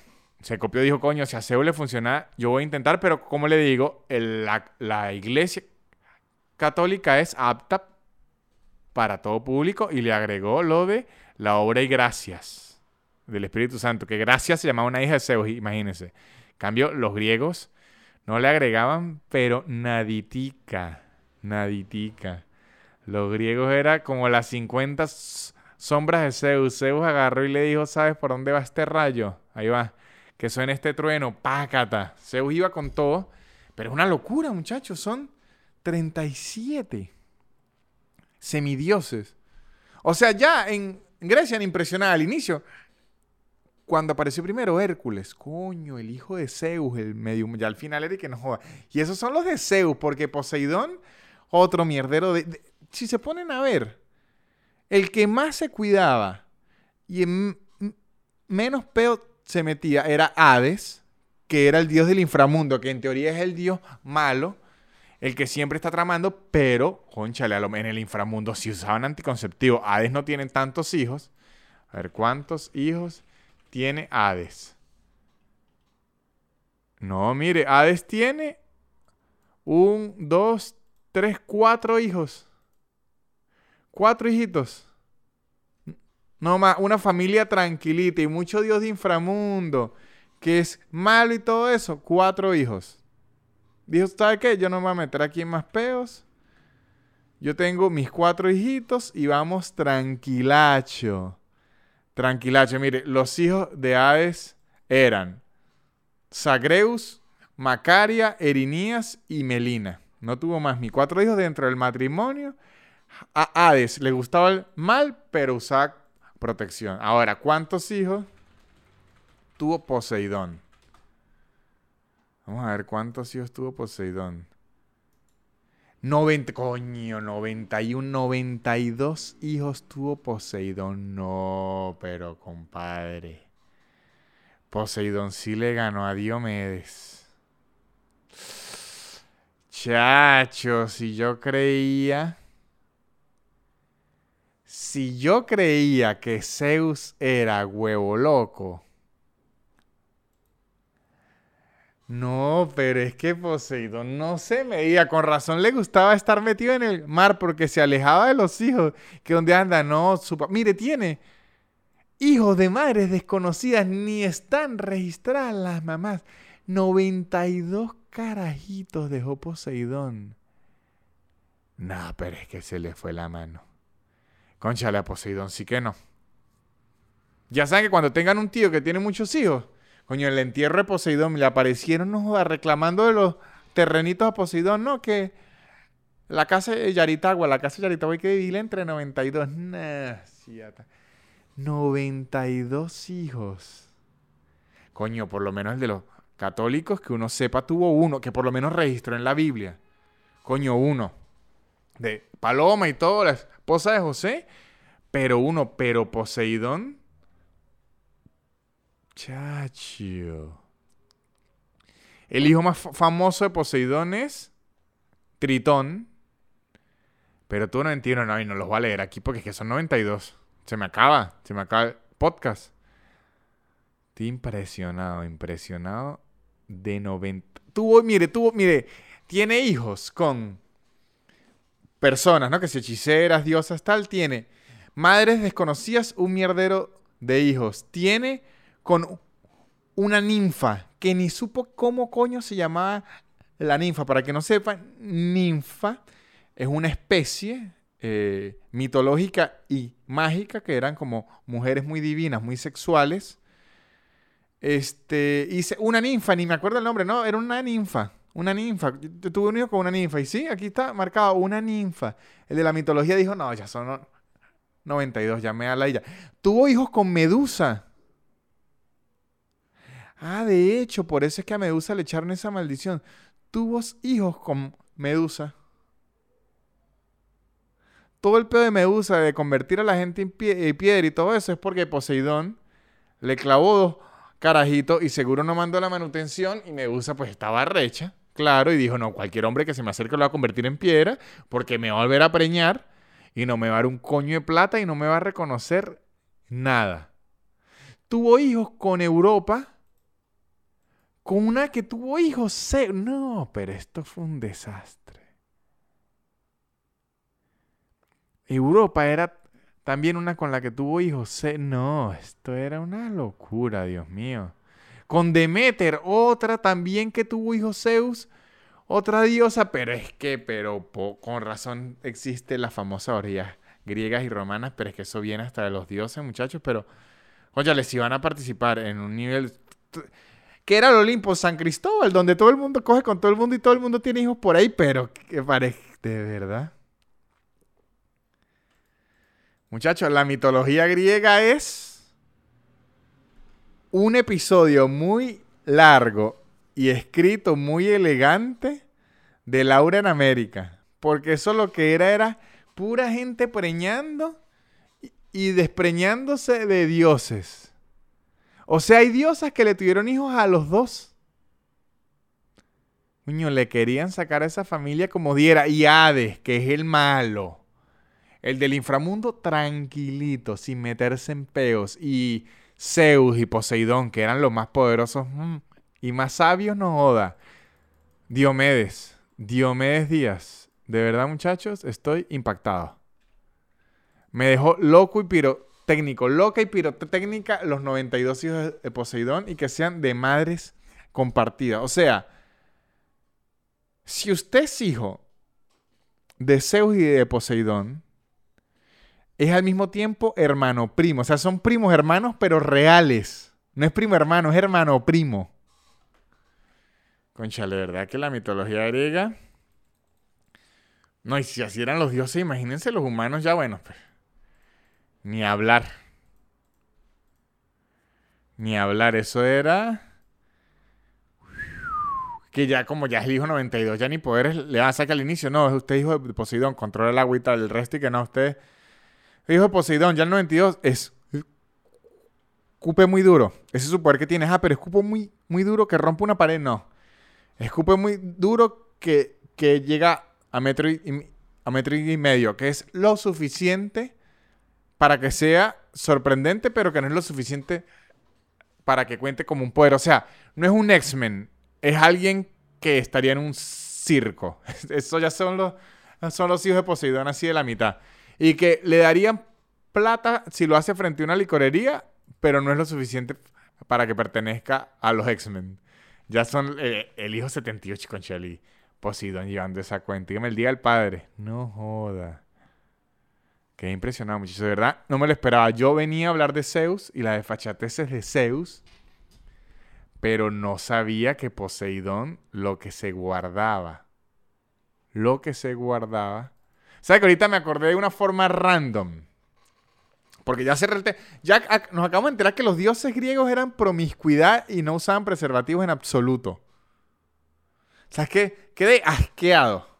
Se copió, dijo, coño, si a Zeus le funciona, yo voy a intentar, pero como le digo, la, la iglesia católica es apta para todo público y le agregó lo de la obra y gracias del Espíritu Santo, que gracias se llamaba una hija de Zeus, imagínense. cambio, los griegos no le agregaban, pero naditica, naditica. Los griegos era como las 50 sombras de Zeus. Zeus agarró y le dijo, ¿sabes por dónde va este rayo? Ahí va. Que suena este trueno, pácata. Zeus iba con todo, pero es una locura, muchachos. Son 37 semidioses. O sea, ya en Grecia me impresionaba al inicio. Cuando apareció primero Hércules, coño, el hijo de Zeus, el medio, ya al final era que no joda. Y esos son los de Zeus, porque Poseidón, otro mierdero de, Si se ponen a ver, el que más se cuidaba y menos peo se metía era Hades, que era el dios del inframundo, que en teoría es el dios malo, el que siempre está tramando, pero, conchale, en el inframundo si usaban anticonceptivo. Hades no tienen tantos hijos. A ver, ¿cuántos hijos tiene Hades? No, mire, Hades tiene un, dos, tres, cuatro hijos. Cuatro hijitos. No más, una familia tranquilita y mucho Dios de inframundo, que es malo y todo eso. Cuatro hijos. Dijo, ¿sabe qué? Yo no me voy a meter aquí en más peos. Yo tengo mis cuatro hijitos y vamos tranquilacho. Tranquilacho. Mire, los hijos de Hades eran Sagreus, Macaria, Erinías y Melina. No tuvo más. Mis cuatro hijos dentro del matrimonio. A Hades le gustaba el mal, pero usaba protección. Ahora, ¿cuántos hijos tuvo Poseidón? Vamos a ver cuántos hijos tuvo Poseidón. 90, coño, 91, 92 hijos tuvo Poseidón. No, pero compadre. Poseidón sí le ganó a Diomedes. Chacho, si yo creía. Si yo creía que Zeus era huevo loco No, pero es que Poseidón no se veía. Con razón le gustaba estar metido en el mar porque se alejaba de los hijos. Que donde anda, no. Su Mire, tiene hijos de madres desconocidas. Ni están registradas las mamás. 92 carajitos dejó Poseidón. No, pero es que se le fue la mano. Conchale a Poseidón, sí que no. Ya saben que cuando tengan un tío que tiene muchos hijos, Coño, el entierro de Poseidón, le aparecieron no reclamando de los terrenitos a Poseidón, no, que la casa de Yaritagua, la casa de Yaritagua hay que dividirla entre 92. Nah, 92 hijos. Coño, por lo menos el de los católicos que uno sepa tuvo uno, que por lo menos registró en la Biblia. Coño, uno. De Paloma y todo, la esposa de José. Pero uno, pero Poseidón Chacho. El hijo más famoso de Poseidón es Tritón. Pero tú no entiendes, no, y no los voy a leer aquí porque es que son 92. Se me acaba, se me acaba el podcast. Estoy impresionado, impresionado de 90. Tuvo, mire, tuvo, mire, tiene hijos con personas, ¿no? Que si hechiceras, diosas, tal, tiene madres desconocidas, un mierdero de hijos. Tiene con una ninfa que ni supo cómo coño se llamaba la ninfa. Para que no sepan, ninfa es una especie eh, mitológica y mágica que eran como mujeres muy divinas, muy sexuales. Este, hice una ninfa, ni me acuerdo el nombre, no, era una ninfa. Una ninfa. Yo tuve un hijo con una ninfa. Y sí, aquí está marcado una ninfa. El de la mitología dijo, no, ya son 92, llamé a la ella. Tuvo hijos con Medusa. Ah, de hecho, por eso es que a Medusa le echaron esa maldición. Tuvo hijos con Medusa. Todo el pedo de Medusa de convertir a la gente en eh, piedra y todo eso es porque Poseidón le clavó dos carajitos y seguro no mandó la manutención y Medusa pues estaba recha, claro, y dijo, no, cualquier hombre que se me acerque lo va a convertir en piedra porque me va a volver a preñar y no me va a dar un coño de plata y no me va a reconocer nada. Tuvo hijos con Europa con una que tuvo hijos. No, pero esto fue un desastre. Europa era también una con la que tuvo hijos. No, esto era una locura, Dios mío. Con Demeter, otra también que tuvo hijos Zeus, otra diosa, pero es que, pero con razón existe la famosa orgías griegas y romanas, pero es que eso viene hasta de los dioses, muchachos, pero, oye, les iban a participar en un nivel que era el Olimpo San Cristóbal, donde todo el mundo coge con todo el mundo y todo el mundo tiene hijos por ahí, pero que parece, de verdad. Muchachos, la mitología griega es un episodio muy largo y escrito muy elegante de Laura en América. Porque eso lo que era era pura gente preñando y despreñándose de dioses. O sea, hay diosas que le tuvieron hijos a los dos. Niño, le querían sacar a esa familia como diera. Y Hades, que es el malo. El del inframundo, tranquilito, sin meterse en peos. Y Zeus y Poseidón, que eran los más poderosos mm, y más sabios, no joda. Diomedes, Diomedes Díaz. De verdad, muchachos, estoy impactado. Me dejó loco y piro técnico, loca y pirotécnica los 92 hijos de Poseidón y que sean de madres compartidas. O sea, si usted es hijo de Zeus y de Poseidón, es al mismo tiempo hermano primo. O sea, son primos hermanos, pero reales. No es primo hermano, es hermano primo. Concha, la verdad que la mitología griega. No, y si así eran los dioses, imagínense los humanos ya, bueno, pues. Ni hablar. Ni hablar. Eso era. Que ya, como ya es el hijo 92, ya ni poderes le va a sacar al inicio. No, es usted hijo de Poseidón, controla el agüita del resto y que no, usted. Hijo de Poseidón, ya el 92 es. Escupe muy duro. Ese es su poder que tiene. Ah, pero escupo muy, muy duro que rompe una pared. No. Escupe muy duro que, que llega a metro y, a metro y medio, que es lo suficiente para que sea sorprendente, pero que no es lo suficiente para que cuente como un poder. O sea, no es un X-Men, es alguien que estaría en un circo. (laughs) Eso ya son los, son los hijos de Poseidón así de la mitad. Y que le darían plata si lo hace frente a una licorería, pero no es lo suficiente para que pertenezca a los X-Men. Ya son eh, el hijo 78 con Shelly. Poseidón llevando esa cuenta. Dígame el día del padre. No joda. Qué impresionado, muchachos. De verdad, no me lo esperaba. Yo venía a hablar de Zeus y la desfachateces de Zeus, pero no sabía que Poseidón lo que se guardaba. Lo que se guardaba. ¿Sabes que ahorita me acordé de una forma random? Porque ya se ya nos acabamos de enterar que los dioses griegos eran promiscuidad y no usaban preservativos en absoluto. ¿Sabes qué? Quedé asqueado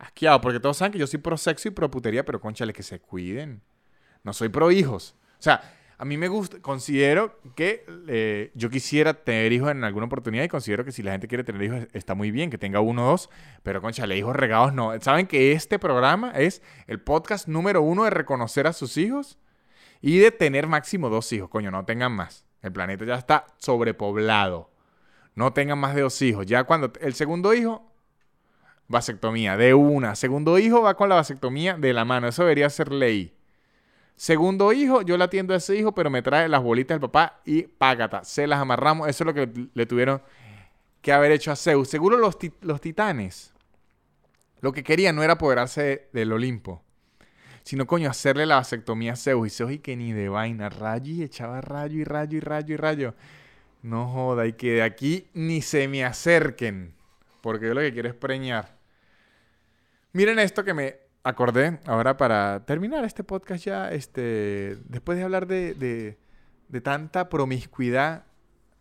asqueado, porque todos saben que yo soy pro sexo y pro putería, pero conchale, que se cuiden. No soy pro hijos. O sea, A mí me gusta, considero que eh, yo quisiera tener hijos en alguna oportunidad y considero que si la gente quiere tener hijos está muy bien, que tenga uno o dos, pero conchale, hijos regados no. ¿Saben que este programa es el podcast número uno de reconocer a sus hijos y de tener máximo dos hijos? Coño, no tengan más. El planeta ya está sobrepoblado. No tengan más de dos hijos. Ya cuando el segundo hijo, vasectomía, de una. Segundo hijo va con la vasectomía de la mano. Eso debería ser ley. Segundo hijo, yo le atiendo a ese hijo, pero me trae las bolitas del papá y págata. Se las amarramos. Eso es lo que le tuvieron que haber hecho a Zeus. Seguro los, los titanes lo que querían no era apoderarse del Olimpo, sino coño, hacerle la vasectomía a Zeus. Y Zeus y que ni de vaina, rayo y echaba rayo y rayo y rayo y rayo. No joda, y que de aquí ni se me acerquen, porque yo lo que quiero es preñar. Miren esto que me acordé ahora para terminar este podcast ya, este, después de hablar de, tanta promiscuidad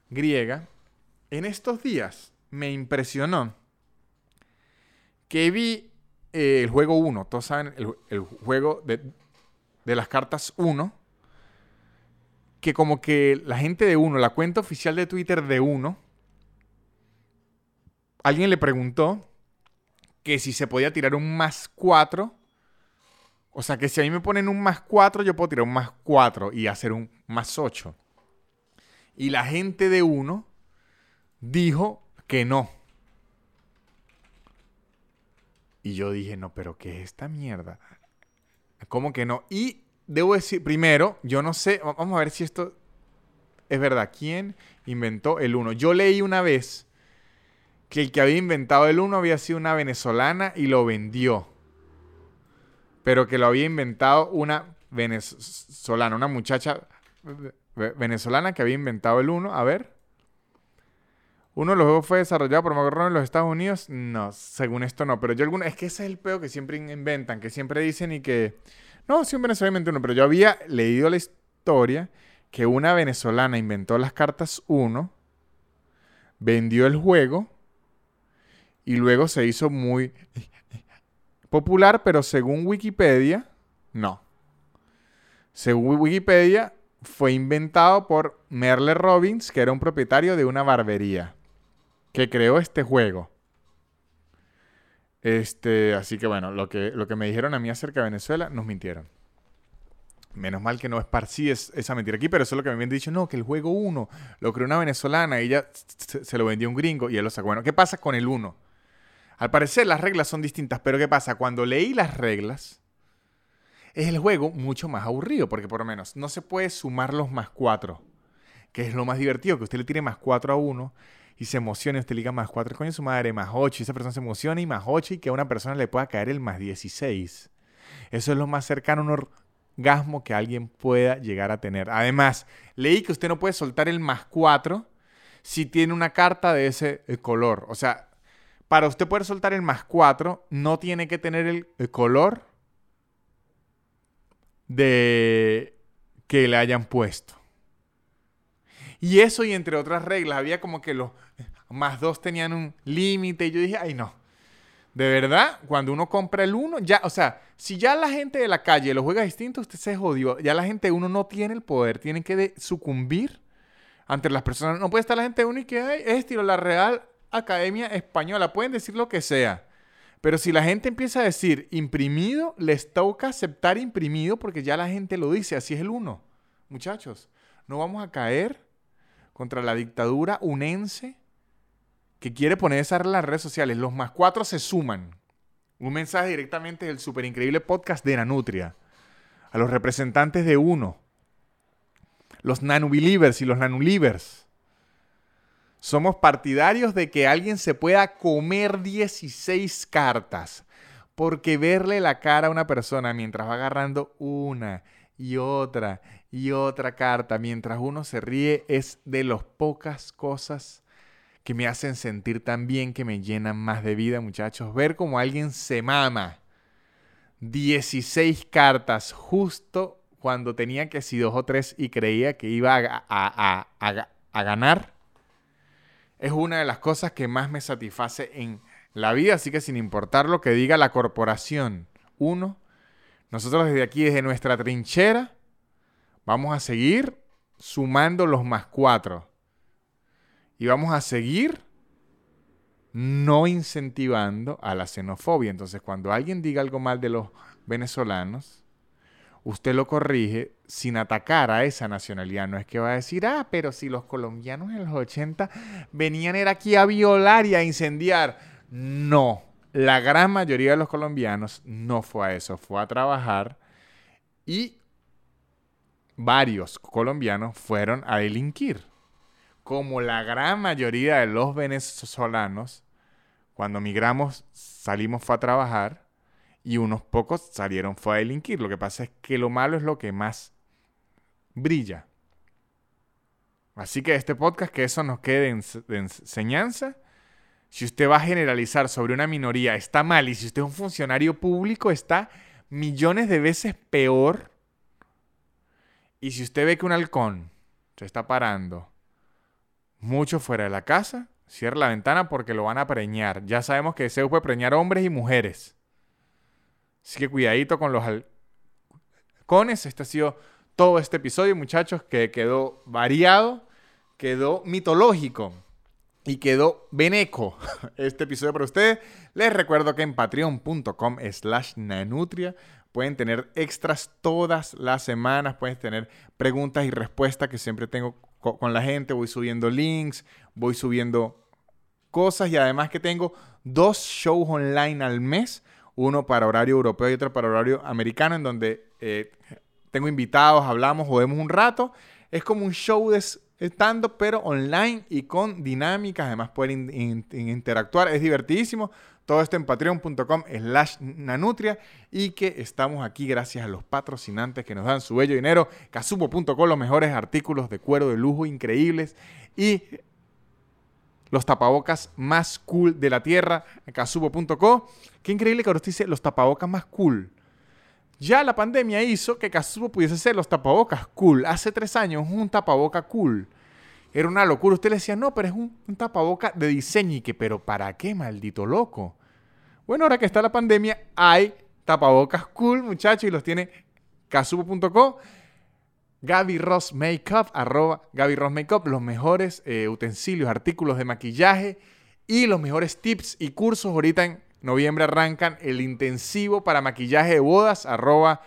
griega, en estos días me impresionó que vi eh, el juego 1, todos saben, el, juego de, de, las cartas 1, que como que la gente de 1, la cuenta oficial de Twitter de 1, alguien le preguntó que si se podía tirar un más 4. O sea, que si a mí me ponen un más 4, yo puedo tirar un más 4 y hacer un más 8. Y la gente de 1 dijo que no. Y yo dije, no, pero ¿qué es esta mierda? ¿Cómo que no? Y debo decir, primero, yo no sé, vamos a ver si esto es verdad. ¿Quién inventó el 1? Yo leí una vez que el que había inventado el 1 había sido una venezolana y lo vendió. Pero que lo había inventado una venezolana, una muchacha venezolana que había inventado el 1. A ver. Uno de los juegos fue desarrollado por McGraw en los Estados Unidos. No, según esto no. Pero yo alguna. Es que ese es el peo que siempre inventan, que siempre dicen y que. No, venezolano inventó uno. Pero yo había leído la historia que una venezolana inventó las cartas 1, vendió el juego y luego se hizo muy popular, pero según Wikipedia, no. Según Wikipedia, fue inventado por Merle Robbins, que era un propietario de una barbería, que creó este juego. Este, así que bueno, lo que, lo que me dijeron a mí acerca de Venezuela, nos mintieron. Menos mal que no esparcí esa mentira aquí, pero eso es lo que me habían dicho. No, que el juego 1 lo creó una venezolana ella se, lo vendió a un gringo y él lo sacó. Bueno, ¿qué pasa con el 1? Al parecer las reglas son distintas, pero ¿qué pasa? Cuando leí las reglas, es el juego mucho más aburrido, porque por lo menos no se puede sumar los más 4, que es lo más divertido, que usted le tire más 4 a uno y se emocione, usted le diga más 4, coño su madre, más 8, y esa persona se emociona y más 8 y que a una persona le pueda caer el más 16. Eso es lo más cercano a un orgasmo que alguien pueda llegar a tener. Además, leí que usted no puede soltar el más 4 si tiene una carta de ese eh, color. O sea, para usted poder soltar el más 4, no tiene que tener el, color de que le hayan puesto. Y eso y entre otras reglas, había como que los más 2 tenían un límite y yo dije, ay no. De verdad, cuando uno compra el 1, ya, o sea, si ya la gente de la calle lo juega distinto, usted se jodió. Ya la gente uno no tiene el poder, tiene que sucumbir ante las personas. No puede estar la gente de uno y que ay, es estilo la real Academia Española, pueden decir lo que sea. Pero si la gente empieza a decir imprimido, les toca aceptar imprimido porque ya la gente lo dice, así es el uno. Muchachos, no vamos a caer contra la dictadura unense que quiere poner esa en las redes sociales. Los más cuatro se suman. Un mensaje directamente del super increíble podcast de Nanutria. A los representantes de uno. Los nanubelievers y los nanulivers. Somos partidarios de que alguien se pueda comer 16 cartas. Porque verle la cara a una persona mientras va agarrando una y otra y otra carta mientras uno se ríe es de las pocas cosas que me hacen sentir tan bien, que me llenan más de vida, muchachos. Ver como alguien se mama 16 cartas justo cuando tenía que si dos o tres y creía que iba a, a ganar es una de las cosas que más me satisface en la vida, así que sin importar lo que diga la corporación, uno, nosotros desde aquí, desde nuestra trinchera, Vamos a seguir sumando los más cuatro. Y vamos a seguir no incentivando a la xenofobia. Entonces, cuando alguien diga algo mal de los venezolanos, usted lo corrige sin atacar a esa nacionalidad. No es que va a decir, ah, pero si los colombianos en los 80 venían era aquí a violar y a incendiar. No, la gran mayoría de los colombianos no fue a eso, fue a trabajar y varios colombianos fueron a delinquir. Como la gran mayoría de los venezolanos, cuando migramos, salimos fue a trabajar y unos pocos salieron fue a delinquir. Lo que pasa es que lo malo es lo que más brilla. Así que este podcast, que eso nos quede de enseñanza. Si usted va a generalizar sobre una minoría, está mal. Y si usted es un funcionario público, está millones de veces peor. Y si usted ve que un halcón se está parando mucho fuera de la casa, cierra la ventana porque lo van a preñar. Ya sabemos que se puede preñar hombres y mujeres. Así que cuidadito con los halcones. Este ha sido todo este episodio, muchachos, que quedó variado, quedó mitológico y quedó beneco (laughs) este episodio para ustedes. Les recuerdo que en patreon.com slash nanutria pueden tener extras todas las semanas, pueden tener preguntas y respuestas que siempre tengo con la gente, voy subiendo links, voy subiendo cosas y además que tengo dos shows online al mes uno para horario europeo y otro para horario americano, en donde eh, tengo invitados, hablamos, jodemos un rato. Es como un show de estando, pero online y con dinámicas. Además pueden interactuar. Es divertidísimo. Todo esto en patreon.com slash nanutria y que estamos aquí gracias a los patrocinantes que nos dan su bello dinero. Casupo.com, los mejores artículos de cuero de lujo increíbles y los tapabocas más cool de la tierra, casubo.co. Qué increíble que ahora dice los tapabocas más cool. Ya la pandemia hizo que Casubo pudiese ser los tapabocas cool. Hace tres años un tapaboca cool. Era una locura. Usted le decía, no, pero es un, un tapaboca de diseño. Y que, pero ¿para qué, maldito loco? Bueno, ahora que está la pandemia, hay tapabocas cool, muchachos, y los tiene casubo.co. Gaby Ross Makeup, arroba Gaby Ross Makeup, los mejores eh, utensilios, artículos de maquillaje y los mejores tips y cursos. Ahorita en noviembre arrancan el intensivo para maquillaje de bodas, arroba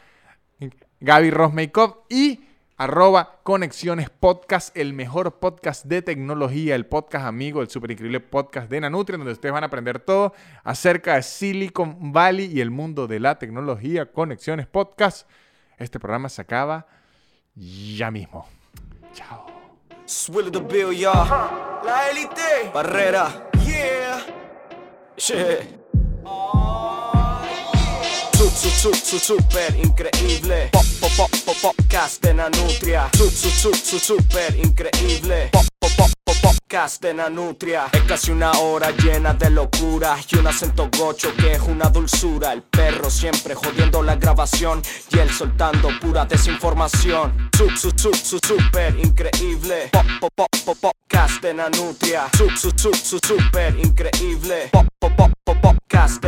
Gaby Ross Makeup y arroba Conexiones Podcast, el mejor podcast de tecnología, el podcast amigo, el super increíble podcast de Nanutria, donde ustedes van a aprender todo acerca de Silicon Valley y el mundo de la tecnología. Conexiones Podcast. Este programa se acaba ya mismo. Chao. Swill the bill, y'all. La élite. Barrera. Yeah. Su, su, su, super increíble. Pop, pop, pop, pop, podcast. Su, su, su, su, super increíble. Pop, pop, pop, podcast de Nanutria. Es casi una hora llena de locura y un acento gocho que es una dulzura. El perro siempre jodiendo la grabación y él soltando pura desinformación. Su, su, su, su, super increíble. Pop, pop, pop, pop, podcast de Nanutria. Su, su, su, su, super increíble. Pop, pop, pop, pop, podcast.